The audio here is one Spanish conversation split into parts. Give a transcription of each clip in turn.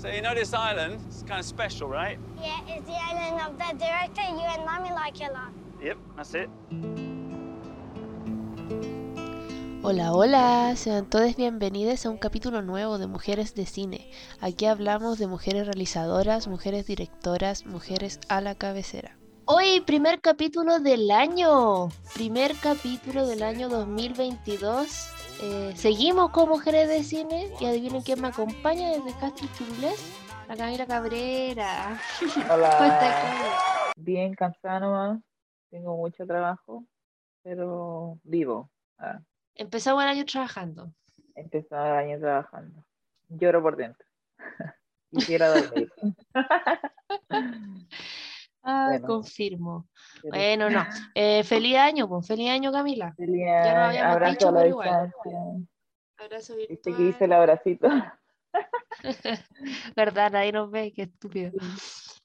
So you know this island? It's kind of special, right? Yeah, it's the island of the director you and mommy like a lot. Yep, that's it. Hola, hola, sean todos bienvenidos a un capítulo nuevo de Mujeres de Cine. Aquí hablamos de mujeres realizadoras, mujeres directoras, mujeres a la cabecera. Hoy, primer capítulo del año, primer capítulo del año 2022. Eh, seguimos con Mujeres de Cine y adivinen quién me acompaña desde Castro Churulés, la Camila Cabrera. Hola. Bien cansada nomás. Tengo mucho trabajo, pero vivo. Ah, Empezamos el año trabajando. empezó el año trabajando. Lloro por dentro. Quisiera dormir. Ah, Bueno. confirmo. Bueno, no. Eh, feliz año, pues feliz año, Camila. Feliz Ya lo habíamos abrazo dicho, a la pero igual. Abrazo Viste que hice el abracito. Verdad, nadie nos ve, qué estúpido.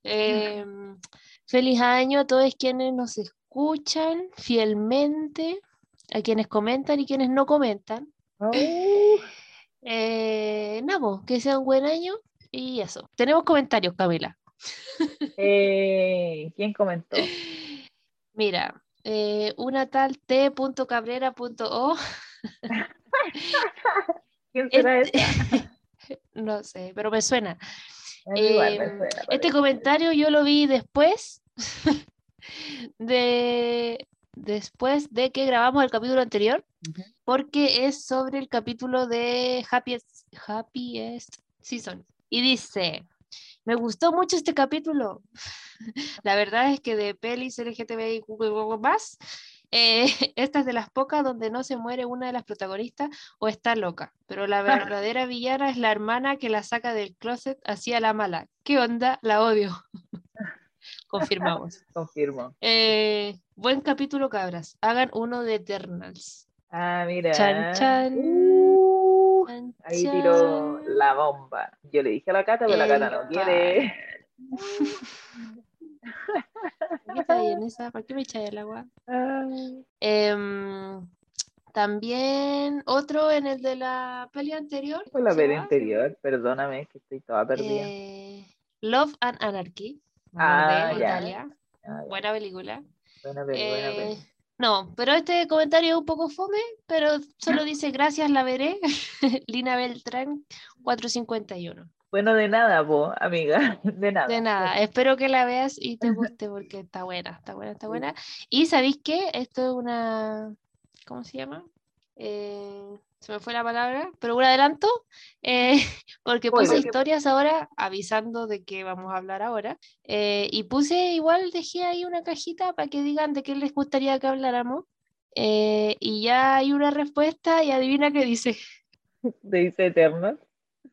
Em, feliz año a todos quienes nos escuchan fielmente, a quienes comentan y quienes no comentan. Oh, Eh, pues, que sea un buen año y eso. Tenemos comentarios, Camila. eh, ¿Quién comentó? Mira, eh, una tal t.cabrera.o, ¿Quién será Este- esa? no sé, pero me suena. Igual me suena, Este comentario yo lo vi después de después de que grabamos el capítulo anterior, porque es sobre el capítulo de Happiest, Happiest Season. Y dice, me gustó mucho este capítulo. La verdad es que de pelis LGTBI más, eh, esta es de las pocas donde no se muere una de las protagonistas o está loca, pero la verdadera villana es la hermana que la saca del closet hacia la mala. ¿Qué onda? La odio. Confirmamos. Confirmo. Eh, buen capítulo, cabras. Hagan uno de Eternals. Ah, mira. Chan, chan. Uh, Ahí tiró la bomba. Yo le dije a la Cata, pero la Cata no quiere. ¿Por qué está ahí en esa? ¿Por qué me echáis el agua? Em, también otro en el de la peli anterior. Fue la ¿se peli anterior, perdóname, que estoy toda perdida. Eh, Love and Anarchy. Ah, de ya. Italia. Ah, ya. Buena película. Buena peli, buena Eh, peli. No, pero este comentario es un poco fome, pero solo dice gracias, la veré. Lina Beltrán, 451. Bueno, de nada, po, amiga, de nada. De nada, espero que la veas y te guste porque está buena, está buena, está buena. Y ¿sabéis qué? Esto es una, ¿cómo se llama? Eh, se me fue la palabra, pero un adelanto, eh, porque puse historias ahora avisando de que vamos a hablar ahora. eh, y puse igual, dejé ahí una cajita para que digan de qué les gustaría que habláramos. eh, y ya hay una respuesta y adivina qué dice. Te dice Eterno.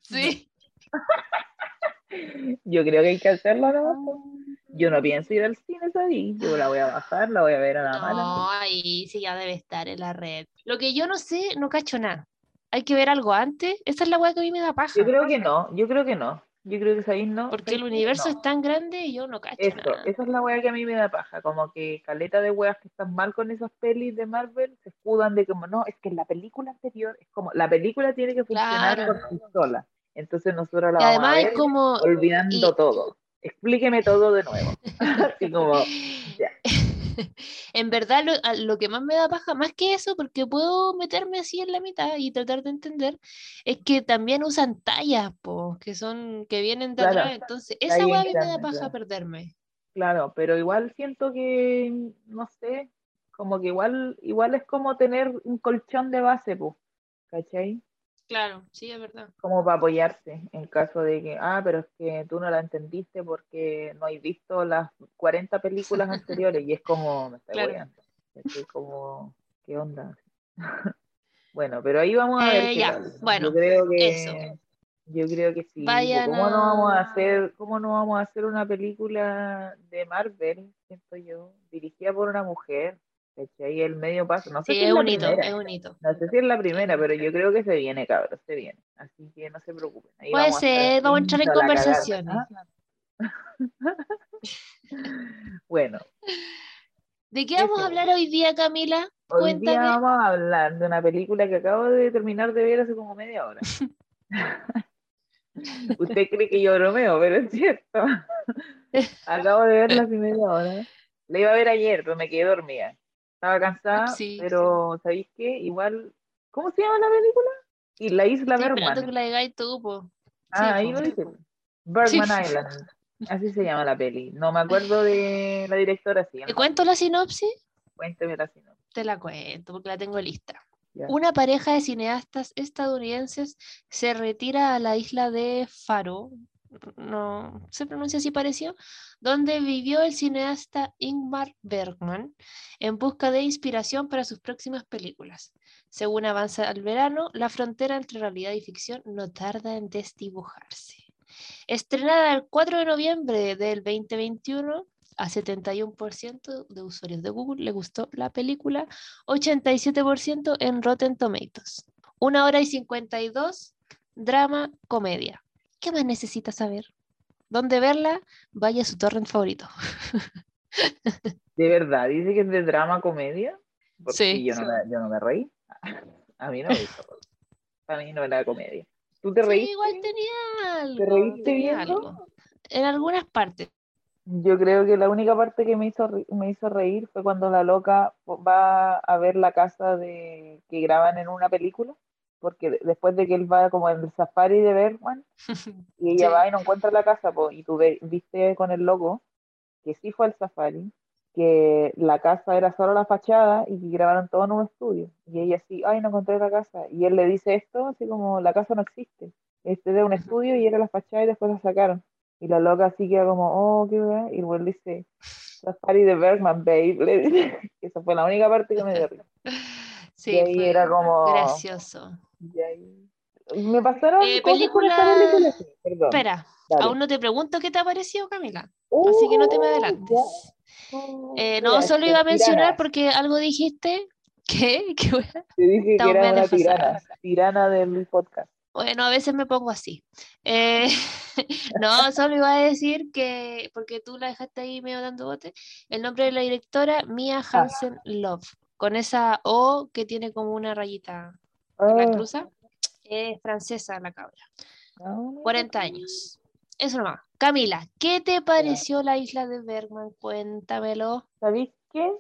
Sí. Yo creo que hay que hacerlo, ¿no? Yo no pienso ir al cine esa día. Yo la voy a bajar, la voy a ver a la mala. No, ahí sí ya debe estar en la red. Lo que yo no sé, no cacho nada. Hay que ver algo antes. Esa es la weá que a mí me da paja. Yo creo que no, yo creo que no. Yo creo que ahí no. Porque el universo No. es tan grande y yo no cacho Eso, nada. esa es la wea que a mí me da paja, como que caleta de weas que están mal con esas pelis de Marvel se escudan de como, no, es que en la película anterior, es como, la película tiene que funcionar Claro. por sí sola, entonces nosotros la Y vamos a ver es como... olvidando y- todo, explíqueme todo de nuevo, así como, ya. en verdad lo, que más me da paja, más que eso, porque puedo meterme así en la mitad y tratar de entender, es que también usan tallas, po, que son, que vienen de Claro, atrás. Entonces, esa mí me da paja claro. perderme. claro, pero igual siento que, no sé, como que igual, igual es como tener un colchón de base, pues, ¿cachai? Claro, sí, es verdad. como para apoyarse en caso de que, ah, pero es que tú no la entendiste porque no has visto las 40 películas anteriores y es como, me está Claro. apoyando. Es como, ¿qué onda? bueno, pero ahí vamos a ver Eh, qué ya, tal. bueno, yo creo que, eso. yo creo que sí. Vayan ¿Cómo no vamos a- hacer, cómo no vamos a hacer una película de Marvel, siento yo, dirigida por una mujer? ¿Cachai? El medio paso, no sé Sí, si es es la un hito, primera. es un hito. No sé si es la primera, pero yo creo que se viene, cabros, se viene. Así que no se preocupen. Ahí Puede vamos a estar ser, vamos a entrar en conversaciones. Ah, Bueno, ¿De qué vamos a hablar hoy día, Camila? hoy día Cuéntame. vamos a hablar de una película que acabo de terminar de ver hace como media hora. Usted cree que yo bromeo, pero es cierto. Acabo de verla hace media hora. La iba a ver ayer, pero me quedé dormida. Estaba cansada, Sí, pero ¿sabéis qué? Igual, ¿cómo se llama la película? Y la isla Estoy Bergman. que la digáis tú, po. Ah, ahí po. lo dice. Bergman Sí. Island. Así se llama la peli. No me acuerdo de la directora, sí. ¿Te cuento la sinopsis? Cuénteme la sinopsis. Te la cuento porque la tengo lista. Una pareja de cineastas estadounidenses se retira a la isla de Faro, no se pronuncia así pareció, donde vivió el cineasta Ingmar Bergman en busca de inspiración para sus próximas películas. Según avanza el verano, la frontera entre realidad y ficción no tarda en desdibujarse. Estrenada el 4 de noviembre del 2021, a 71% de usuarios de Google le gustó la película, 87% en Rotten Tomatoes. Una hora y 52, drama, comedia. ¿Qué más necesita saber? ¿Dónde verla? Vaya a su torrent favorito. ¿De verdad? ¿Dice que es de drama comedia? Porque Sí. yo no, me, yo no me reí. A mí no me gusta. A mí no era comedia. ¿Tú te Sí, reíste? igual tenía algo. ¿Te reíste viendo? En algunas partes. Yo creo que la única parte que me hizo, me hizo reír fue cuando la loca va a ver la casa de que graban en una película, porque de- después de que él va como en el safari de Bergman, y ella Sí. va y no encuentra la casa, po, y tú ve- viste con el logo que sí fue el safari, que la casa era solo la fachada y que grabaron todo en un estudio. Y ella así, ay, no encontré la casa. Y él le dice esto, así como, la casa no existe. Este era un estudio y era la fachada y después la sacaron. Y la loca así queda como, oh, qué wea. Y luego dice, safari de Bergman, babe. Le dice, esa fue la única parte que me dio. Sí, y ahí fue era como... gracioso. Y ahí- Me pasaron Eh, película- película, sí, perdón. Espera, dale. aún no te pregunto qué te ha parecido, Camila. Así que no te me Oh, adelantes. Oh, Eh, mira, no, solo es iba a mencionar tirana. porque algo dijiste. ¿Qué? ¿Qué? Te dije que Estamos era bien una tirana, tirana del podcast. Bueno, a veces me pongo así. Eh, no, solo iba a decir que, porque tú la dejaste ahí medio dando bote, el nombre de la directora, Mia Ah. Hansen Love, con esa O que tiene como una rayita la Ah, cruza. Es francesa la cabra, no, 40 años. Eso nomás. Camila, ¿qué te pareció la isla de Bergman? Cuéntamelo. ¿Sabéis qué?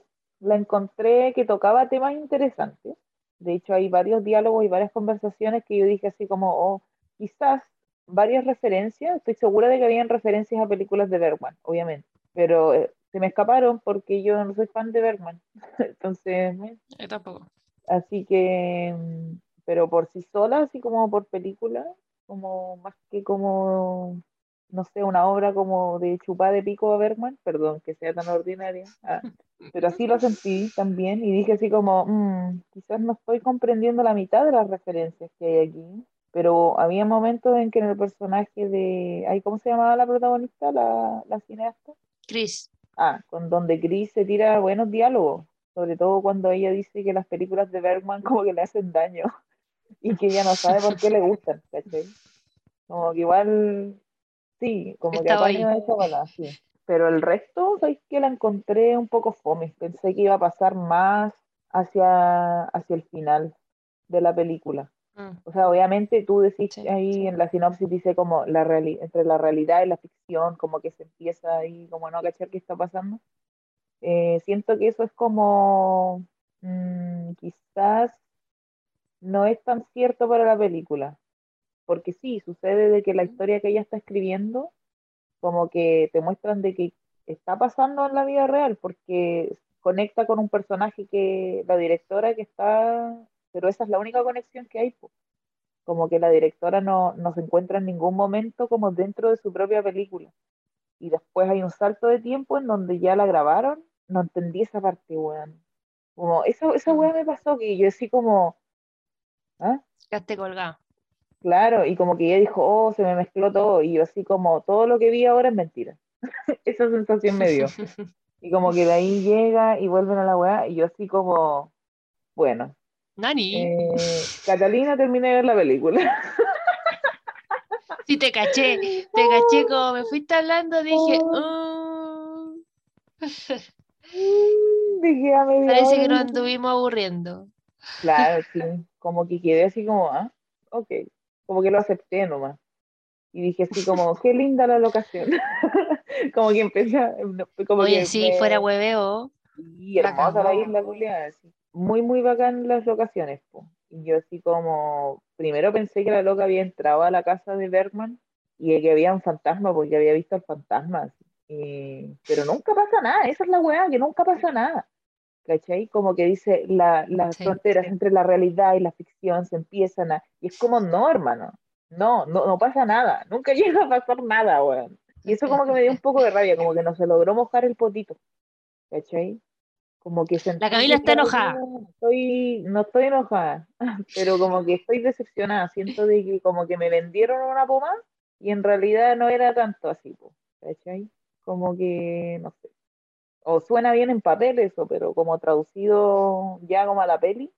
La encontré que tocaba temas interesantes. De hecho, hay varios diálogos y varias conversaciones que yo dije así como, oh, quizás varias referencias. Estoy segura de que habían referencias a películas de Bergman, obviamente. Pero eh, se me escaparon porque yo no soy fan de Bergman. Entonces, Yo tampoco. Así que, pero por sí sola, así como por película, como más que como, no sé, una obra como de chupá de pico a Bergman, perdón que sea tan ordinaria, ah, pero así lo sentí también y dije así como, "Mm, quizás no estoy comprendiendo la mitad de las referencias que hay aquí, pero había momentos en que en el personaje de, ay, ¿cómo se llamaba la protagonista, la, la cineasta? Chris, Ah, con donde Chris se tira buenos diálogos, sobre todo cuando ella dice que las películas de Bergman como que le hacen daño y que ella no sabe por qué le gustan, ¿cachai? Como que igual, sí, como que Estaba apaño ahí. esa bala, sí. Pero el resto, ¿sabes que La encontré un poco fome. Pensé que iba a pasar más hacia, hacia el final de la película. mm, O sea, obviamente tú decís Sí, ahí en la sinopsis dice como la reali- entre la realidad y la ficción, como que se empieza ahí como no cachar qué está pasando. Eh, siento que eso es como mm, quizás no es tan cierto para la película, porque sí, sucede de que la historia que ella está escribiendo, como que te muestran de que está pasando en la vida real, porque conecta con un personaje que la directora que está, pero esa es la única conexión que hay, po. Como que la directora no, no se encuentra en ningún momento como dentro de su propia película. Y después hay un salto de tiempo en donde ya la grabaron. No entendí esa parte, weón. Como, esa, esa weá me pasó que yo así como, ¿ah? quedaste colgado. Claro, y como que ella dijo, oh, se me mezcló todo, y yo así como, todo lo que vi ahora es mentira. Esa sensación me dio. Y como que de ahí llega y vuelven a la weá, y yo así como, bueno, Nani, eh, Catalina, terminé de ver la película. sí te caché, te caché como me fuiste hablando, dije, "Mm, Dije a media parece que nos dije, anduvimos aburriendo. Claro, sí, como que quedé así como, ah, ok, como que lo acepté nomás. y dije así como, qué linda la locación. como que empecé a... Como Oye, que sí, me- fuera hueveo. Y hermosa la isla, culiada, así. Muy, muy bacán las locaciones, po. Y yo así como, primero pensé que la loca había entrado a la casa de Bergman y que había un fantasma porque había visto al fantasma. así. Y- pero nunca pasa nada, esa es la weá, que nunca pasa nada. ¿Cachai? Como que dice, la, las Sí. fronteras entre la realidad y la ficción se empiezan a... Y es como, no, hermano, no, no, no pasa nada, nunca llega a pasar nada, weón. Y eso como que me dio un poco de rabia, como que no se logró mojar el potito. ¿Cachai? Como que sentí La Camila está enojada. día Estoy, no estoy enojada, pero como que estoy decepcionada. Siento de que como que me vendieron una pomada y en realidad no era tanto así, ¿cachai? Como que, no sé. O suena bien en papel eso, pero como traducido ya como a la peli,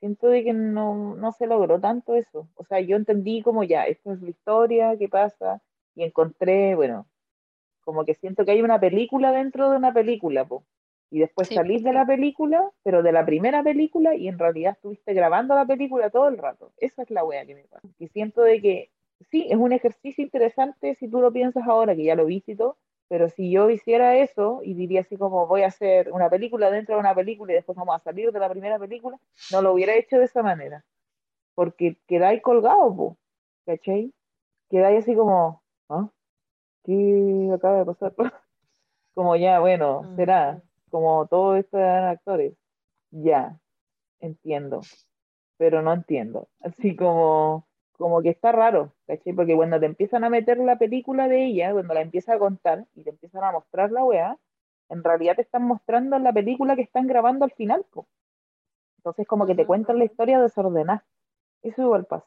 siento de que no, no se logró tanto eso. O sea, yo entendí como ya, esto es la historia, qué pasa, y encontré, bueno, como que siento que hay una película dentro de una película, po. Y después Sí. salís de la película, pero de la primera película, y en realidad estuviste grabando la película todo el rato. Esa es la wea que me pasa. Y siento de que sí, es un ejercicio interesante si tú lo piensas ahora, que ya lo viste y todo, pero si yo hiciera eso y diría así como voy a hacer una película dentro de una película y después vamos a salir de la primera película, no lo hubiera hecho de esa manera. Porque quedáis colgado, po, ¿cachai? Quedáis así como, ¿ah? ¿Qué acaba de pasar? como ya, bueno, será, como todos estos eran actores. Ya, entiendo, pero no entiendo. Así como, como que está raro, ¿cachai? Porque cuando te empiezan a meter la película de ella, cuando la empieza a contar y te empiezan a mostrar la weá, en realidad te están mostrando la película que están grabando al final, po. Entonces como que te cuentan la historia desordenada. Eso igual pasa.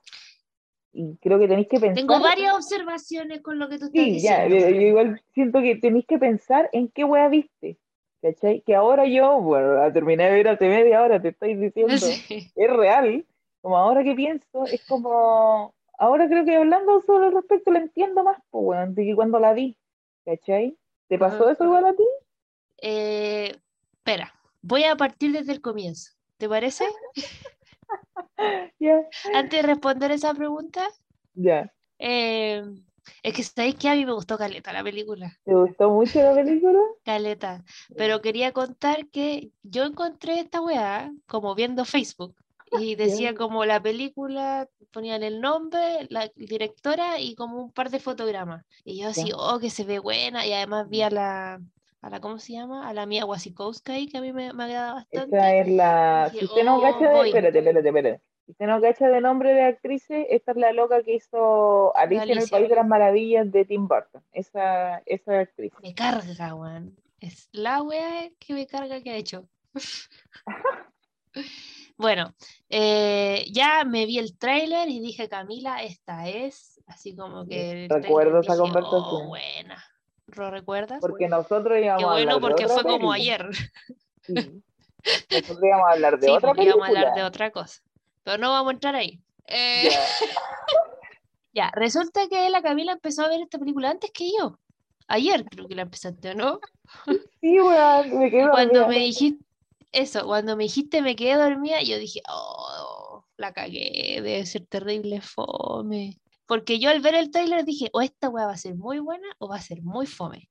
Y creo que tenéis que pensar... Tengo varias observaciones con lo que tú estás Sí, ya, diciendo. yo- yo igual siento que tenéis que pensar en qué wea viste, ¿cachai? Que ahora yo, bueno, terminé de ver hace media hora, te estoy diciendo, Sí. es real, como ahora que pienso, es como, ahora creo que hablando sobre el respecto lo entiendo más, pues, weón, de que cuando la vi, ¿cachai? ¿Te pasó Ajá. eso igual a ti? Eh, espera, voy a partir desde el comienzo. ¿Te parece? Ya, Antes de responder esa pregunta, ya. eh, es que sabéis que a mí me gustó Caleta la película. ¿Te gustó mucho la película? Caleta. Pero quería contar que yo encontré esta weá como viendo Facebook y decía como la película, ponían el nombre, la directora y como un par de fotogramas. Y yo así, oh, que se ve buena. Y además vi a la, a la ¿cómo se llama? A la Mia Wasikowska ahí, que a mí me, me agrada bastante. Esa es la... Dije, Si usted no "Oh, cacha de... voy". Espérate, espérate, espérate. Si usted no cacha de nombre de actrices, esta es la loca que hizo Alicia en el. País de las Maravillas de Tim Burton. Esa, esa actriz. Me carga, weón. Es la wea que me carga que ha hecho. Bueno, eh, ya me vi el tráiler y dije, Camila, esta es, así como que Recuerdo esa dije, conversación. oh, buena. ¿Lo recuerdas? Porque nosotros íbamos Qué a bueno de porque otra fue como ayer. Sí. Nosotros íbamos a hablar de Sí, otra porque íbamos a hablar de película. otra cosa. Pero no vamos a entrar ahí. Eh, Ya. ya, resulta que la Camila empezó a ver esta película antes que yo. Ayer creo que la empezaste, ¿no? Sí, weón, me quedo Cuando me dijiste, eso, cuando me dijiste me quedé dormida, yo dije, oh, la cagué, debe ser terrible, fome. Porque yo al ver el tráiler dije, o esta weá va a ser muy buena o va a ser muy fome.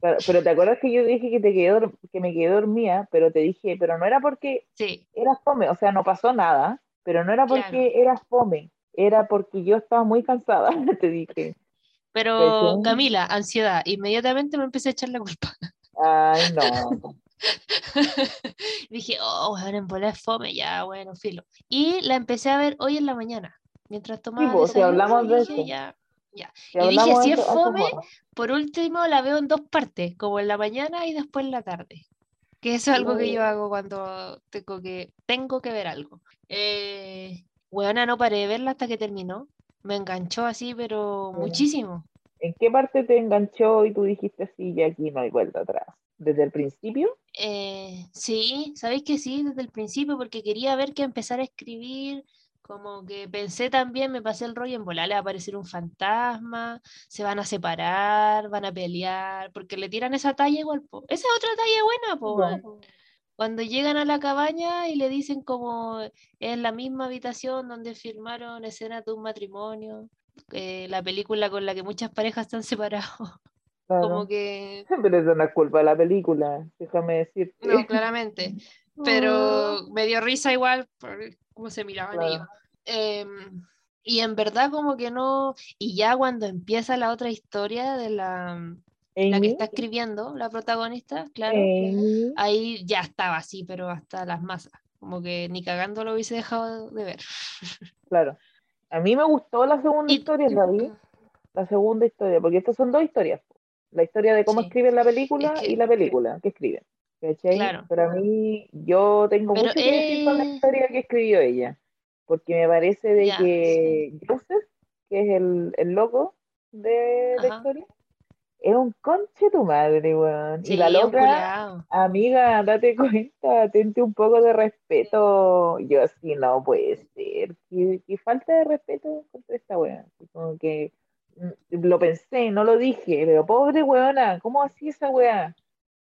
Pero, pero te acuerdas que yo dije que te quedé que me quedé dormida, pero te dije, pero no era porque Sí, era fome, o sea, no pasó nada, pero no era porque Claro. era fome, era porque yo estaba muy cansada, te dije. pero. Camila, ansiedad, inmediatamente me empecé a echar la culpa. Ay, no. dije, oh, weón, en bola es fome, ya, bueno, filo. Y la empecé a ver hoy en la mañana, mientras tomaba pues, si hablamos y de dije, eso. ya, ya. Si Y dije, si es fome. Por último, la veo en dos partes, como en la mañana y después en la tarde. Que eso es algo que yo hago cuando tengo que, tengo que ver algo. Eh, weona, no paré de verla hasta que terminó. Me enganchó así, pero muchísimo. ¿En qué parte te enganchó y tú dijiste sí, y aquí no hay vuelta atrás? ¿Desde el principio? Eh, sí, sabéis que sí, desde el principio, porque quería ver que empezar a escribir. Como que pensé también, me pasé el rollo en volar, le va a aparecer un fantasma, se van a separar, van a pelear, porque le tiran esa talla igual, po. Esa es otra talla buena, po, Bueno. weón. Cuando llegan a la cabaña y le dicen como es la misma habitación donde filmaron escenas de un matrimonio. eh, la película con la que muchas parejas están separados. Claro. Como que. Pero eso no es culpa de la película, déjame decirte. No, claramente. Pero me dio risa igual por cómo se miraban Claro. ellos. Em, y en verdad, como que no. Y ya cuando empieza la otra historia de la, la que está escribiendo, la protagonista, claro. Amy, Ahí ya estaba así, pero hasta las masas. Como que ni cagando lo hubiese dejado de ver. claro. A mí me gustó la segunda Y- historia, David. La segunda historia, porque estas son dos historias. La historia de cómo Sí. escriben la película Es que- y la película que escriben. ¿cachai? Claro. Pero a mí, yo tengo Pero mucho que decir con la historia que escribió ella. Porque me parece de Ya, que Joseph, que es el, el loco de la historia, es un conche tu madre, weón. Sí, y la loca, amiga, date cuenta, tente un poco de respeto. Yo así no puede ser. Qué, qué falta de respeto contra esta. Así Como que lo pensé, no lo dije, pero pobre weona, ¿cómo así esa weá?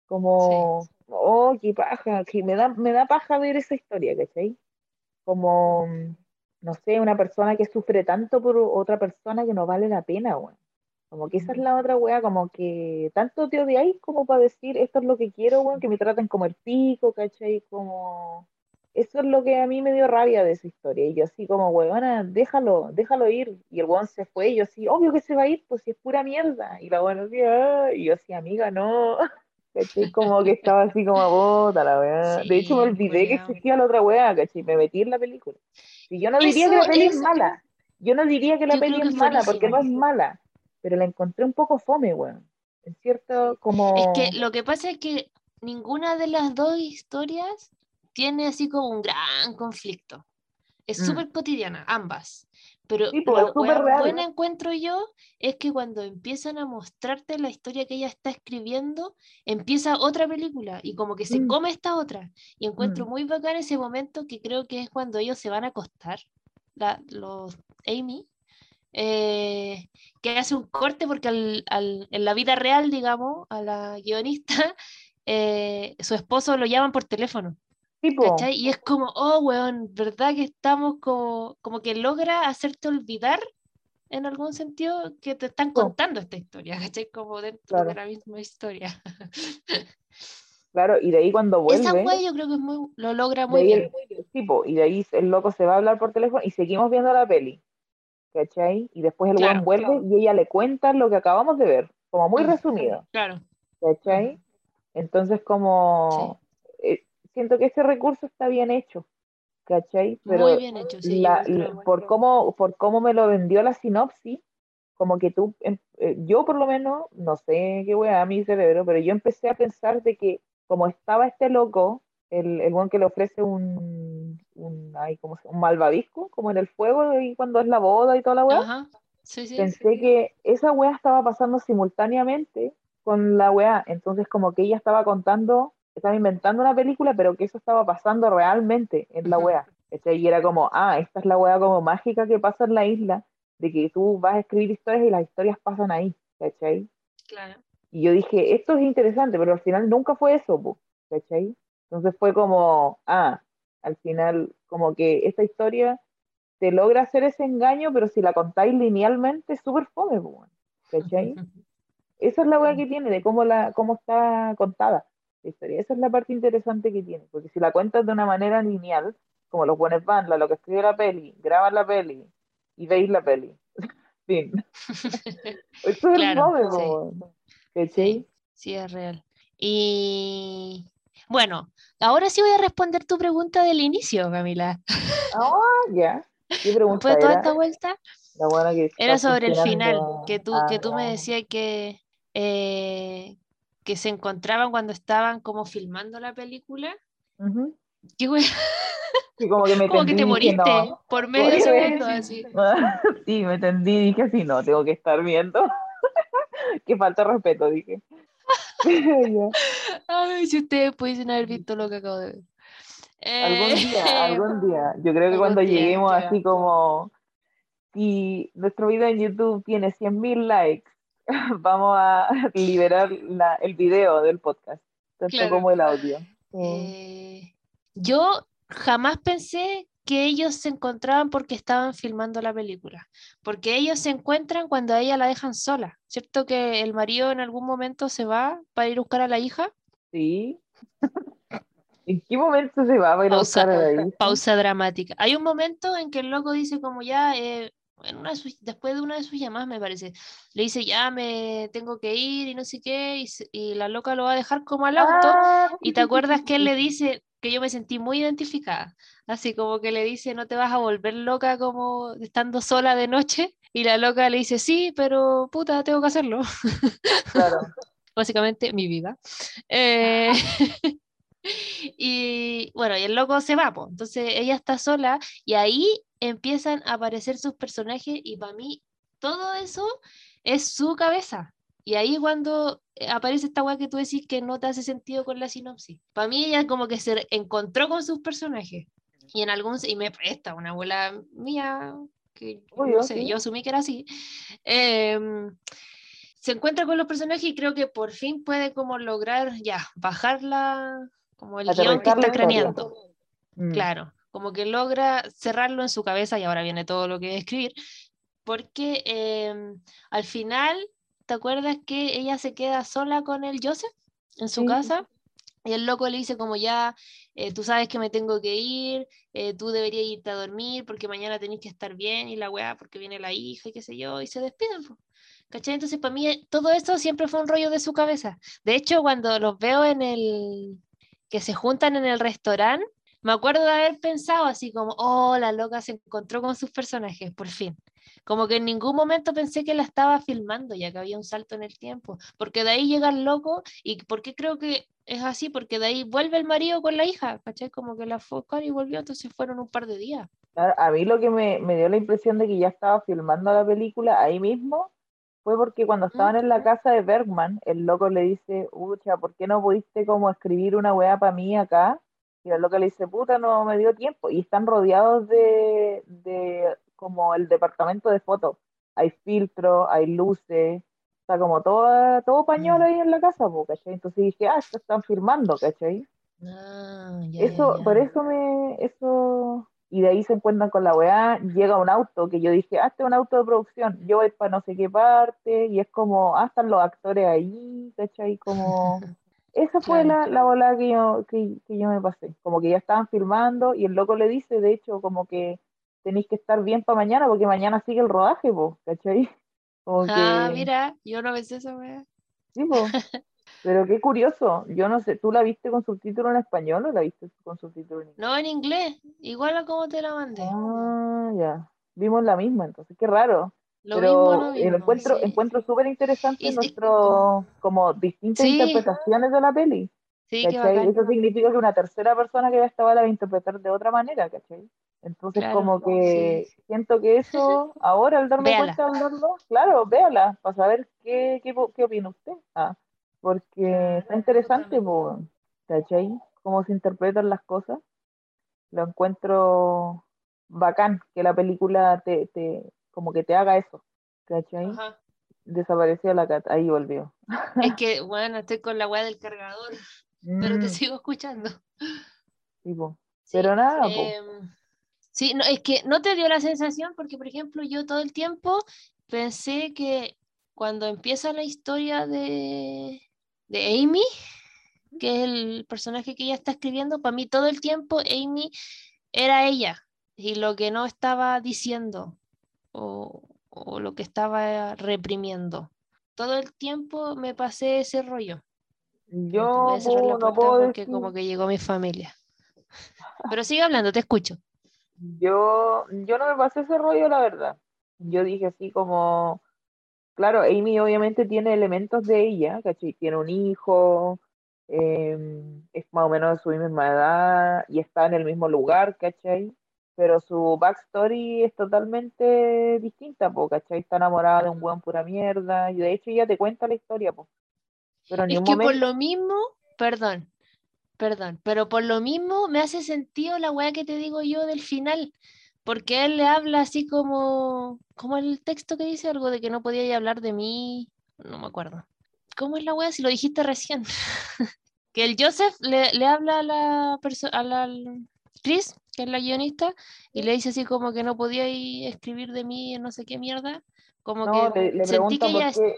Como, oh, qué paja, que me da, me da paja ver esa historia, ¿cachai? Como, mm, no sé, una persona que sufre tanto por otra persona que no vale la pena, weón. Como que esa es la otra weá, como que tanto te odiáis como para decir esto es lo que quiero, weón, que me traten como el pico, ¿cachai? Como, eso es lo que a mí me dio rabia de esa historia. Y yo así como, weona, déjalo, déjalo ir. Y el weón se fue, y yo así, obvio que se va a ir, pues si es pura mierda. Y la weona así, "Ah", y yo así, amiga, no. ¿Cachai? Como que estaba así como, puta la weá. De hecho, me Sí, olvidé que weón. existía la otra weá, ¿cachai? Me metí en la película. Y yo no diría que Eso la peli es es- mala. Yo no diría que la Yo peli que es es mala, porque no es mala. Pero la encontré un poco fome, weón. En cierto, como... Es que lo que pasa es que ninguna de las dos historias tiene así como un gran conflicto. Es Mm. súper cotidiana, ambas. Pero Sí, pues, lo encuentro yo es que cuando empiezan a mostrarte la historia que ella está escribiendo, empieza otra película y como que se Mm. come esta otra. Y encuentro Mm. muy bacán ese momento que creo que es cuando ellos se van a acostar, la- los Amy, eh, que hace un corte porque al- al- en la vida real, digamos, a la guionista, eh, su esposo lo llaman por teléfono. Tipo, ¿Cachai? Y es como, oh, weón, ¿verdad que estamos como, como que logra hacerte olvidar en algún sentido que te están contando esta historia, ¿cachai? Como dentro Claro. de la misma historia. claro, y de ahí cuando Esa vuelve, weá yo creo que es muy, lo logra muy bien. el, tipo, y de ahí el loco se va a hablar por teléfono y seguimos viendo la peli. ¿Cachai? Y después el Claro. vuelve y ella le cuenta lo que acabamos de ver, como muy Mm. resumido. Claro. ¿Cachai? Entonces, como siento que ese recurso está bien hecho, ¿cachai? Pero muy bien hecho, sí. la- la- por cómo, por cómo me lo vendió la sinopsis, como que tú, em- eh, yo por lo menos, no sé qué weá mi cerebro, pero yo empecé a pensar de que como estaba este loco, el, el buen que le ofrece un, un, ay, ¿cómo se- un malvavisco, como en el fuego, y cuando es la boda y toda la weá, Ajá. Sí, sí. pensé que esa weá estaba pasando simultáneamente con la weá. Entonces, como que ella estaba contando, estaba inventando una película, pero que eso estaba pasando realmente en la. ¿cachai? Y era como, ah, esta es la weá como mágica que pasa en la isla, de que tú vas a escribir historias y las historias pasan ahí, ¿cachai? Claro. Y yo dije, esto es interesante, pero al final nunca fue eso, po, ¿cachai? Entonces fue como, ah, al final, como que esta historia te logra hacer ese engaño, pero si la contáis linealmente, es súper fome, po, ¿cachai? Esa es la weá que tiene, de cómo, la, cómo está contada la historia. Esa es la parte interesante que tiene, porque si la cuentas de una manera lineal, como los buenos van, la, lo que escribe la peli, graban la peli y veis la peli. fin. Es súper Claro, fome, sí. Sí, sí, es real. Y bueno, ahora sí voy a responder tu pregunta del inicio, Camila. Ah, ya. ¿Qué pregunta Después de toda era? esta vuelta, La buena que era sobre el final, que tú, Ah, que tú me ya. decías que, eh, que se encontraban cuando estaban como filmando la película. Ujú. ¿Qué wea? Sí, como que me Como que te moriste no. por medio que me- segundo, así. Sí, me tendí y dije, sí, no, tengo que estar viendo. Qué falta de respeto, dije. Ay, si ustedes pudiesen haber visto lo que acabo de ver. Algún Eh, día, algún día. Yo creo que algún cuando día, lleguemos ya. así como, si nuestro video en YouTube tiene 100.000 likes, vamos a liberar la- el video del podcast, tanto Claro. como el audio. Eh, yo jamás pensé que ellos se encontraban porque estaban filmando la película. Porque ellos se encuentran cuando a ella la dejan sola. ¿Cierto que el marido en algún momento se va para ir a buscar a la hija? Sí. ¿En qué momento se va para ir a Pausa, buscar a la hija? pausa dramática. Hay un momento en que el loco dice como ya, eh, en una de sus- después de una de sus llamadas me parece, le dice ya me tengo que ir y no sé qué, y, y la loca lo va a dejar como al auto. Ah, Y te acuerdas que él le dice que yo me sentí muy identificada, así como que le dice, no te vas a volver loca como estando sola de noche. Y la loca le dice, sí, pero puta, tengo que hacerlo. Claro. Básicamente mi vida. Eh, y bueno, y el loco se va, po. entonces ella está sola y ahí empiezan a aparecer sus personajes y para mí todo eso es su cabeza. Y ahí cuando eh, aparece esta weá que tú decís que no te hace sentido con la sinopsis. Para mí ella como que se encontró con sus personajes. Y en algún y me presta una abuela mía que Obvio, no sé, sí. yo asumí que era así. em, se encuentra con los personajes y creo que por fin puede como lograr ya bajar la como el guion que está craneando. Mm. Claro, como que logra cerrarlo en su cabeza y ahora viene todo lo que escribir, porque em, al final, ¿te acuerdas que ella se queda sola con el Joseph en su Sí. casa? Y el loco le dice como ya, eh, tú sabes que me tengo que ir, eh, tú deberías irte a dormir porque mañana tenés que estar bien y la weá porque viene la hija y qué sé yo, y se despiden. po. ¿Cachai? Entonces para mí todo eso siempre fue un rollo de su cabeza. De hecho, cuando los veo en el, que se juntan en el restaurante, me acuerdo de haber pensado así como, oh, la loca se encontró con sus personajes, por fin. Como que en ningún momento pensé que la estaba filmando, ya que había un salto en el tiempo. Porque de ahí llega el loco, y ¿por qué creo que es así? Porque de ahí vuelve el marido con la hija, ¿cachai? Como que la fue y volvió, entonces fueron un par de días. A mí lo que me dio la impresión de que ya estaba filmando la película ahí mismo fue porque cuando estaban en la casa de Bergman, el loco le dice, ucha, ¿por qué no pudiste como escribir una weá para mí acá? Y el loco le dice, puta, no me dio tiempo. Y están rodeados de, de como el departamento de fotos. Hay filtro, hay luces, está como todo, todo pañuelo Mm. ahí en la casa, ¿cachai? Entonces dije, ah, esto están filmando, ¿cachai? Ah, ya, Eso, ya, por eso me, eso, y de ahí se encuentran con la weá, llega un auto que yo dije, ah, este es un auto de producción, yo voy para no sé qué parte, y es como, ah, están los actores ahí, ¿cachai? Como, esa fue Claro. la, la volada que yo, que, que yo me pasé, como que ya estaban filmando, y el loco le dice, de hecho, como que tenéis que estar bien para mañana, porque mañana sigue el rodaje, po, ¿cachai? Como Ah, que, mira, yo no pensé esa weá. sí, po. Pero qué curioso, yo no sé, ¿tú la viste con subtítulo en español o la viste con subtítulo en inglés? No en inglés, igual a como te la mandé. Ah, ya. Vimos la misma, entonces qué raro. Lo Pero mismo, lo mismo, encuentro, sí. encuentro súper interesante Y- y- nuestro, como distintas Sí. interpretaciones de la peli. Sí, ¿cachai? Eso significa que una tercera persona que ya estaba la va a interpretar de otra manera, ¿cachai? Entonces Claro, como que siento que eso, ahora al darme Véala. cuenta de hablarlo, claro, véala, para saber qué, qué, qué opina usted. Ah, porque está interesante, po, ¿cachai? Cómo se interpretan las cosas. Lo encuentro bacán que la película te, te como que te haga eso, ¿cachai? Ajá. Desapareció la cat, ahí volvió. Es que, bueno, estoy con la weá del cargador, pero te Mm, sigo escuchando. sí, po. Sí, Pero nada, po. em, sí, no, es que no te dio la sensación porque, por ejemplo, yo todo el tiempo pensé que cuando empieza la historia de, de Amy, que es el personaje que ella está escribiendo, para mí todo el tiempo Amy era ella y lo que no estaba diciendo o, o lo que estaba reprimiendo. Todo el tiempo me pasé ese rollo. Yo no puedo porque decir, como que llegó mi familia. Pero sigue hablando, te escucho. yo, yo no me pasé ese rollo, la verdad. Yo dije así como, claro, Amy obviamente tiene elementos de ella, ¿cachai? Tiene un hijo, em, es más o menos de su misma edad y está en el mismo lugar, ¿cachai? Pero su backstory es totalmente distinta, po, ¿cachai? Está enamorada de un buen pura mierda y de hecho ella te cuenta la historia, po. Pero ni Es que por momento, lo mismo, perdón, perdón, pero por lo mismo me hace sentido la weá que te digo yo del final, porque él le habla así como, como el texto que dice algo de que no podía hablar de mí, no me acuerdo. ¿Cómo es la weá? Si lo dijiste recién. que el Joseph le, le habla a la persona, a la al Chris, que es la guionista, y le dice así como que no podía ir escribir de mí no sé qué mierda. Como No, que le, le sentí que ella... qué,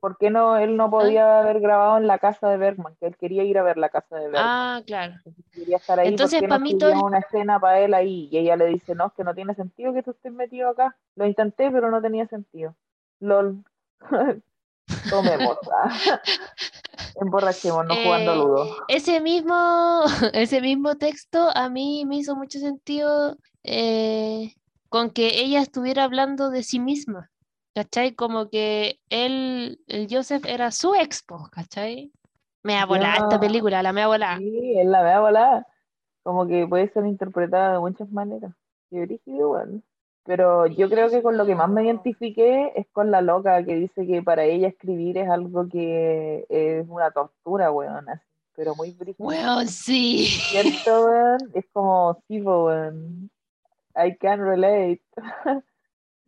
por qué no, él no podía haber grabado en la casa de Bergman, que él quería ir a ver la casa de Bergman. Ah, claro. quería estar ahí Entonces, porque pa' no mí todo una escena para él ahí y ella le dice no es que no tiene sentido que tú estés metido acá lo intenté pero no tenía sentido lol tomemos ah. emborrachémonos jugando Eh, ludo Ese mismo, ese mismo texto a mí me hizo mucho sentido eh, con que ella estuviera hablando de sí misma, ¿cachai? Como que él, el Joseph era su expo, ¿cachai? Me ha volado esta película, la me ha volado. sí él la ve a volar como que puede ser interpretada de muchas maneras Qué brígido igual pero yo creo que con lo que más me identifiqué es con la loca que dice que para ella escribir es algo que es una tortura, weón, así, pero muy brígido. Weón, sí. ¿Cierto, weón? Es como, sí, weón. I can relate.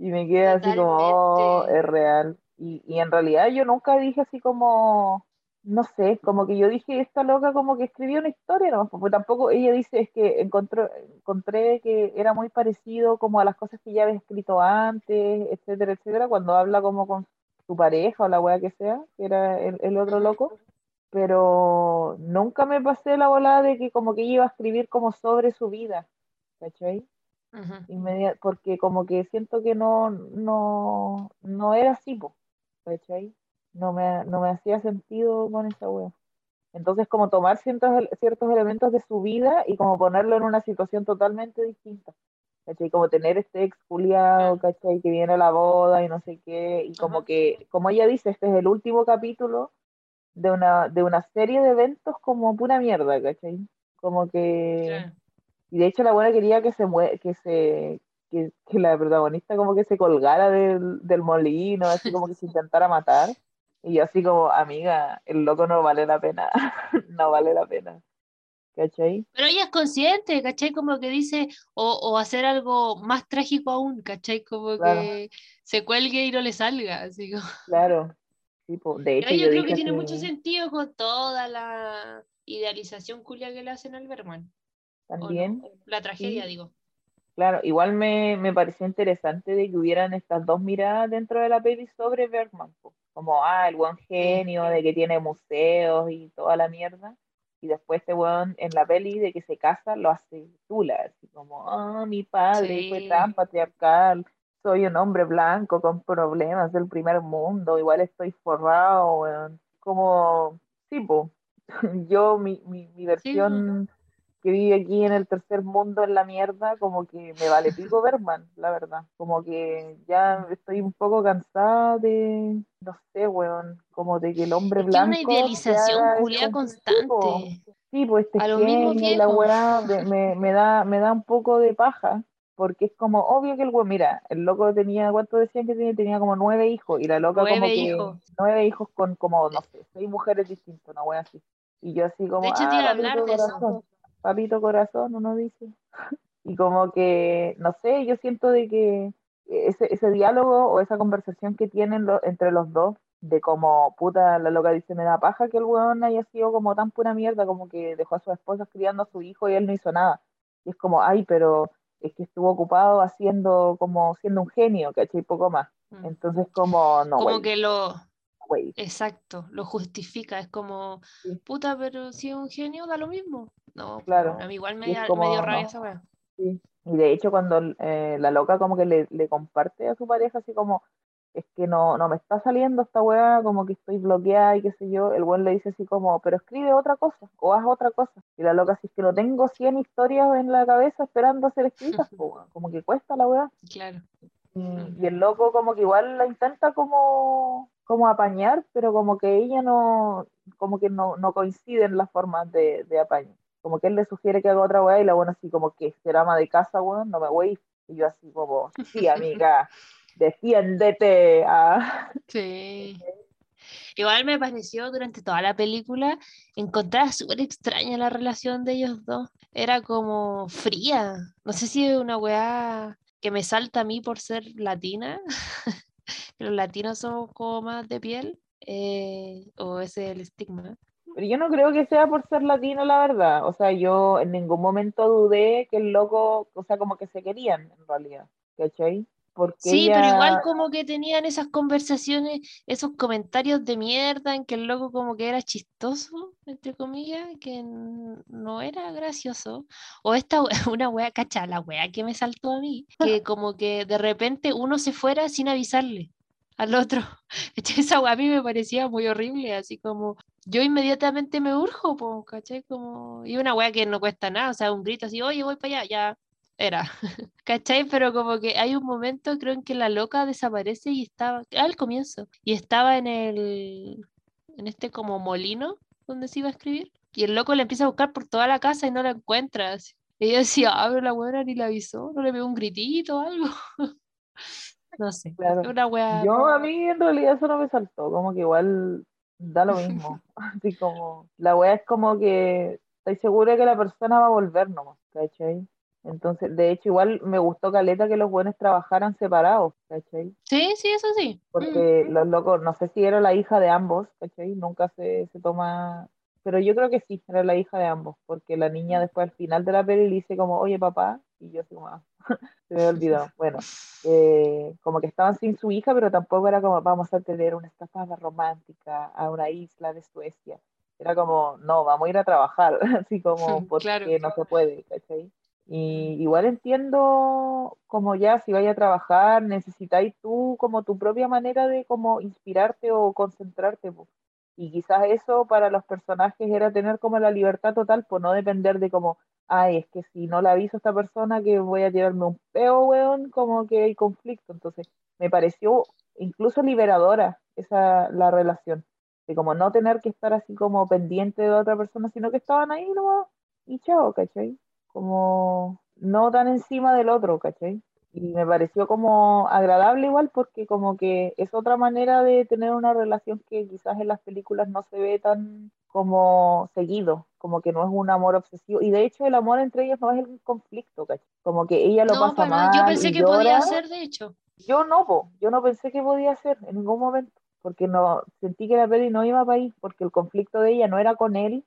y me queda así como, oh, es real. Y, y en realidad yo nunca dije así como, no sé, como que yo dije, esta loca como que escribió una historia, ¿no? Porque tampoco ella dice, es que encontró, encontré que era muy parecido como a las cosas que ya había escrito antes, etcétera, etcétera, cuando habla como con su pareja o la wea que sea, que era el, el otro loco pero nunca me pasé la volada de que como que ella iba a escribir como sobre su vida, ¿cachai? Inmedia- porque como que siento que no, no, no era así, ¿cachai? No me, no me hacía sentido con esa wea. Entonces como tomar ciertos, ciertos elementos de su vida y como ponerlo en una situación totalmente distinta. ¿Cachai? Como tener este ex culiao, ¿cachai? Que viene a la boda y no sé qué, y como Ajá. que, como ella dice, este es el último capítulo de una, de una serie de eventos como pura mierda, ¿cachai? Como que, Claro. Y de hecho la buena quería que se mue que se, que, que la protagonista como que se colgara del, del molino, así como que se intentara matar, y yo así como, amiga, el loco no vale la pena, no vale la pena, ¿cachai? Pero ella es consciente, ¿cachai? Como que dice, o, o hacer algo más trágico aún, ¿cachai? Como Claro. que se cuelgue y no le salga, así como... Claro, sí, de hecho Pero yo yo creo que tiene mucho sentido con toda la idealización culia que le hacen al Berman. También, La tragedia, Sí. digo. Claro, igual me, me pareció interesante de que hubieran estas dos miradas dentro de la peli sobre Bergman, como, ah, el buen genio, de que tiene museos y toda la mierda, y después este weón en la peli de que se casa lo hace tula, así como, ah, mi padre fue Sí. tan patriarcal, soy un hombre blanco con problemas del primer mundo, igual estoy forrado, weón. Como, sí, po. yo, mi, mi, mi versión que vive aquí en el tercer mundo en la mierda, como que me vale pico Bergman, la verdad. Como que ya estoy un poco cansada de, no sé, weón, como de que el hombre que es una blanco te idealización culia constante. Sí, pues este A genio y la weá me, me da, me da un poco de paja, porque es como obvio que el weón, mira, el loco tenía, ¿cuánto decían que tenía? Tenía como nueve hijos, y la loca como Nueve que, hijos. nueve hijos con como, no sé, seis mujeres distintas, una weá así. Y yo así como, De hecho, te ah, iba a hablar eso. Papito corazón, uno dice. Y como que, no sé, yo siento de que ese, ese diálogo o esa conversación que tienen lo- entre los dos, de como, puta, la loca dice, me da paja que el weón haya sido como tan pura mierda, como que dejó a su esposa criando a su hijo y él no hizo nada. Y es como, ay, pero es que estuvo ocupado haciendo, como siendo un genio, ¿cachai? Poco más. Mm. Entonces, como, no, Como güey, que lo, güey. exacto, lo justifica. Es como, Sí. puta, pero si es un genio, da lo mismo. No, Claro. a mí igual me, da- como, me dio rabia no. esa. Sí. Y de hecho cuando eh, la loca como que le, le comparte a su pareja así como, es que no, no me está saliendo esta weá, como que estoy bloqueada y qué sé yo, el buen le dice así como, pero escribe otra cosa o haz otra cosa. Y la loca así es que no tengo 100 historias en la cabeza esperando ser escritas, como que cuesta la weá. Claro. Y, y el loco como que igual la intenta como, como apañar, pero como que ella no, como que no, no coinciden las formas de, de apaño. Como que él le sugiere que haga otra weá y la buena así como que ser ama de casa, weón, no me voy. Y yo así como, sí, amiga, defiéndete. Ah. Sí. Igual me pareció durante toda la película encontrar súper extraña la relación de ellos dos. Era como fría. No sé si es una weá que me salta a mí por ser latina. que los latinos somos como más de piel. eh, o ese es el estigma. Pero yo no creo que sea por ser latino, la verdad. O sea, yo en ningún momento dudé que el loco, o sea, como que se querían en realidad. ¿Cachai? Porque Sí, pero igual como que tenían esas conversaciones, esos comentarios de mierda en que el loco como que era chistoso, entre comillas, que no era gracioso. O esta una wea, cacha, la wea que me saltó a mí, que como que de repente uno se fuera sin avisarle al otro. Esa a mí me parecía muy horrible, así como yo inmediatamente me urjo, po, ¿cachai? Como, y una wea que no cuesta nada, o sea, un grito así, oye, voy para allá, ya era. ¿Cachai? Pero como que hay un momento, creo, en que la loca desaparece y estaba, al comienzo, y estaba en el, en este como molino donde se iba a escribir, y el loco le empieza a buscar por toda la casa y no la encuentra. así. Y ella decía, ah, pero la buena ni la avisó, no le pegó un gritito o algo. No sé, Claro. una wea. Yo a mí en realidad eso no me saltó, como que igual da lo mismo. Así como, la wea es como que estoy segura que la persona va a volver nomás, ¿cachai? Entonces, de hecho, igual me gustó caleta que los buenos trabajaran separados, ¿cachai? Sí, sí, eso sí. Mm. Porque los locos, no sé si era la hija de ambos, ¿cachai? Nunca se, se toma, pero yo creo que sí, era la hija de ambos, porque la niña después al final de la peli le dice como, oye papá, y yo así como, "Ah, se me había olvidado. Bueno, eh, como que estaban sin su hija, pero tampoco era como, vamos a tener una escapada romántica a una isla de Suecia. Era como, no, vamos a ir a trabajar, así como, porque Claro. no se puede, ¿cachai? Y igual entiendo como ya si vaya a trabajar, necesitáis tú como tu propia manera de como inspirarte o concentrarte. Y quizás eso para los personajes era tener como la libertad total, por no depender de como, ay, es que si no la aviso a esta persona que voy a tirarme un peo, weón, como que hay conflicto. Entonces, me pareció incluso liberadora esa la relación. De como no tener que estar así como pendiente de otra persona, sino que estaban ahí nomás y chao, ¿cachai? Como no tan encima del otro, ¿cachai? Y me pareció como agradable igual porque como que es otra manera de tener una relación que quizás en las películas no se ve tan como seguido, como que no es un amor obsesivo. Y de hecho el amor entre ellos no es el conflicto, ¿cachai? Como que ella lo No, pasa nada. Yo mal pensé y que podía llora. ser, de hecho. Yo no, po, yo no pensé que podía ser en ningún momento, porque no sentí que la peli no iba para ahí, porque el conflicto de ella no era con él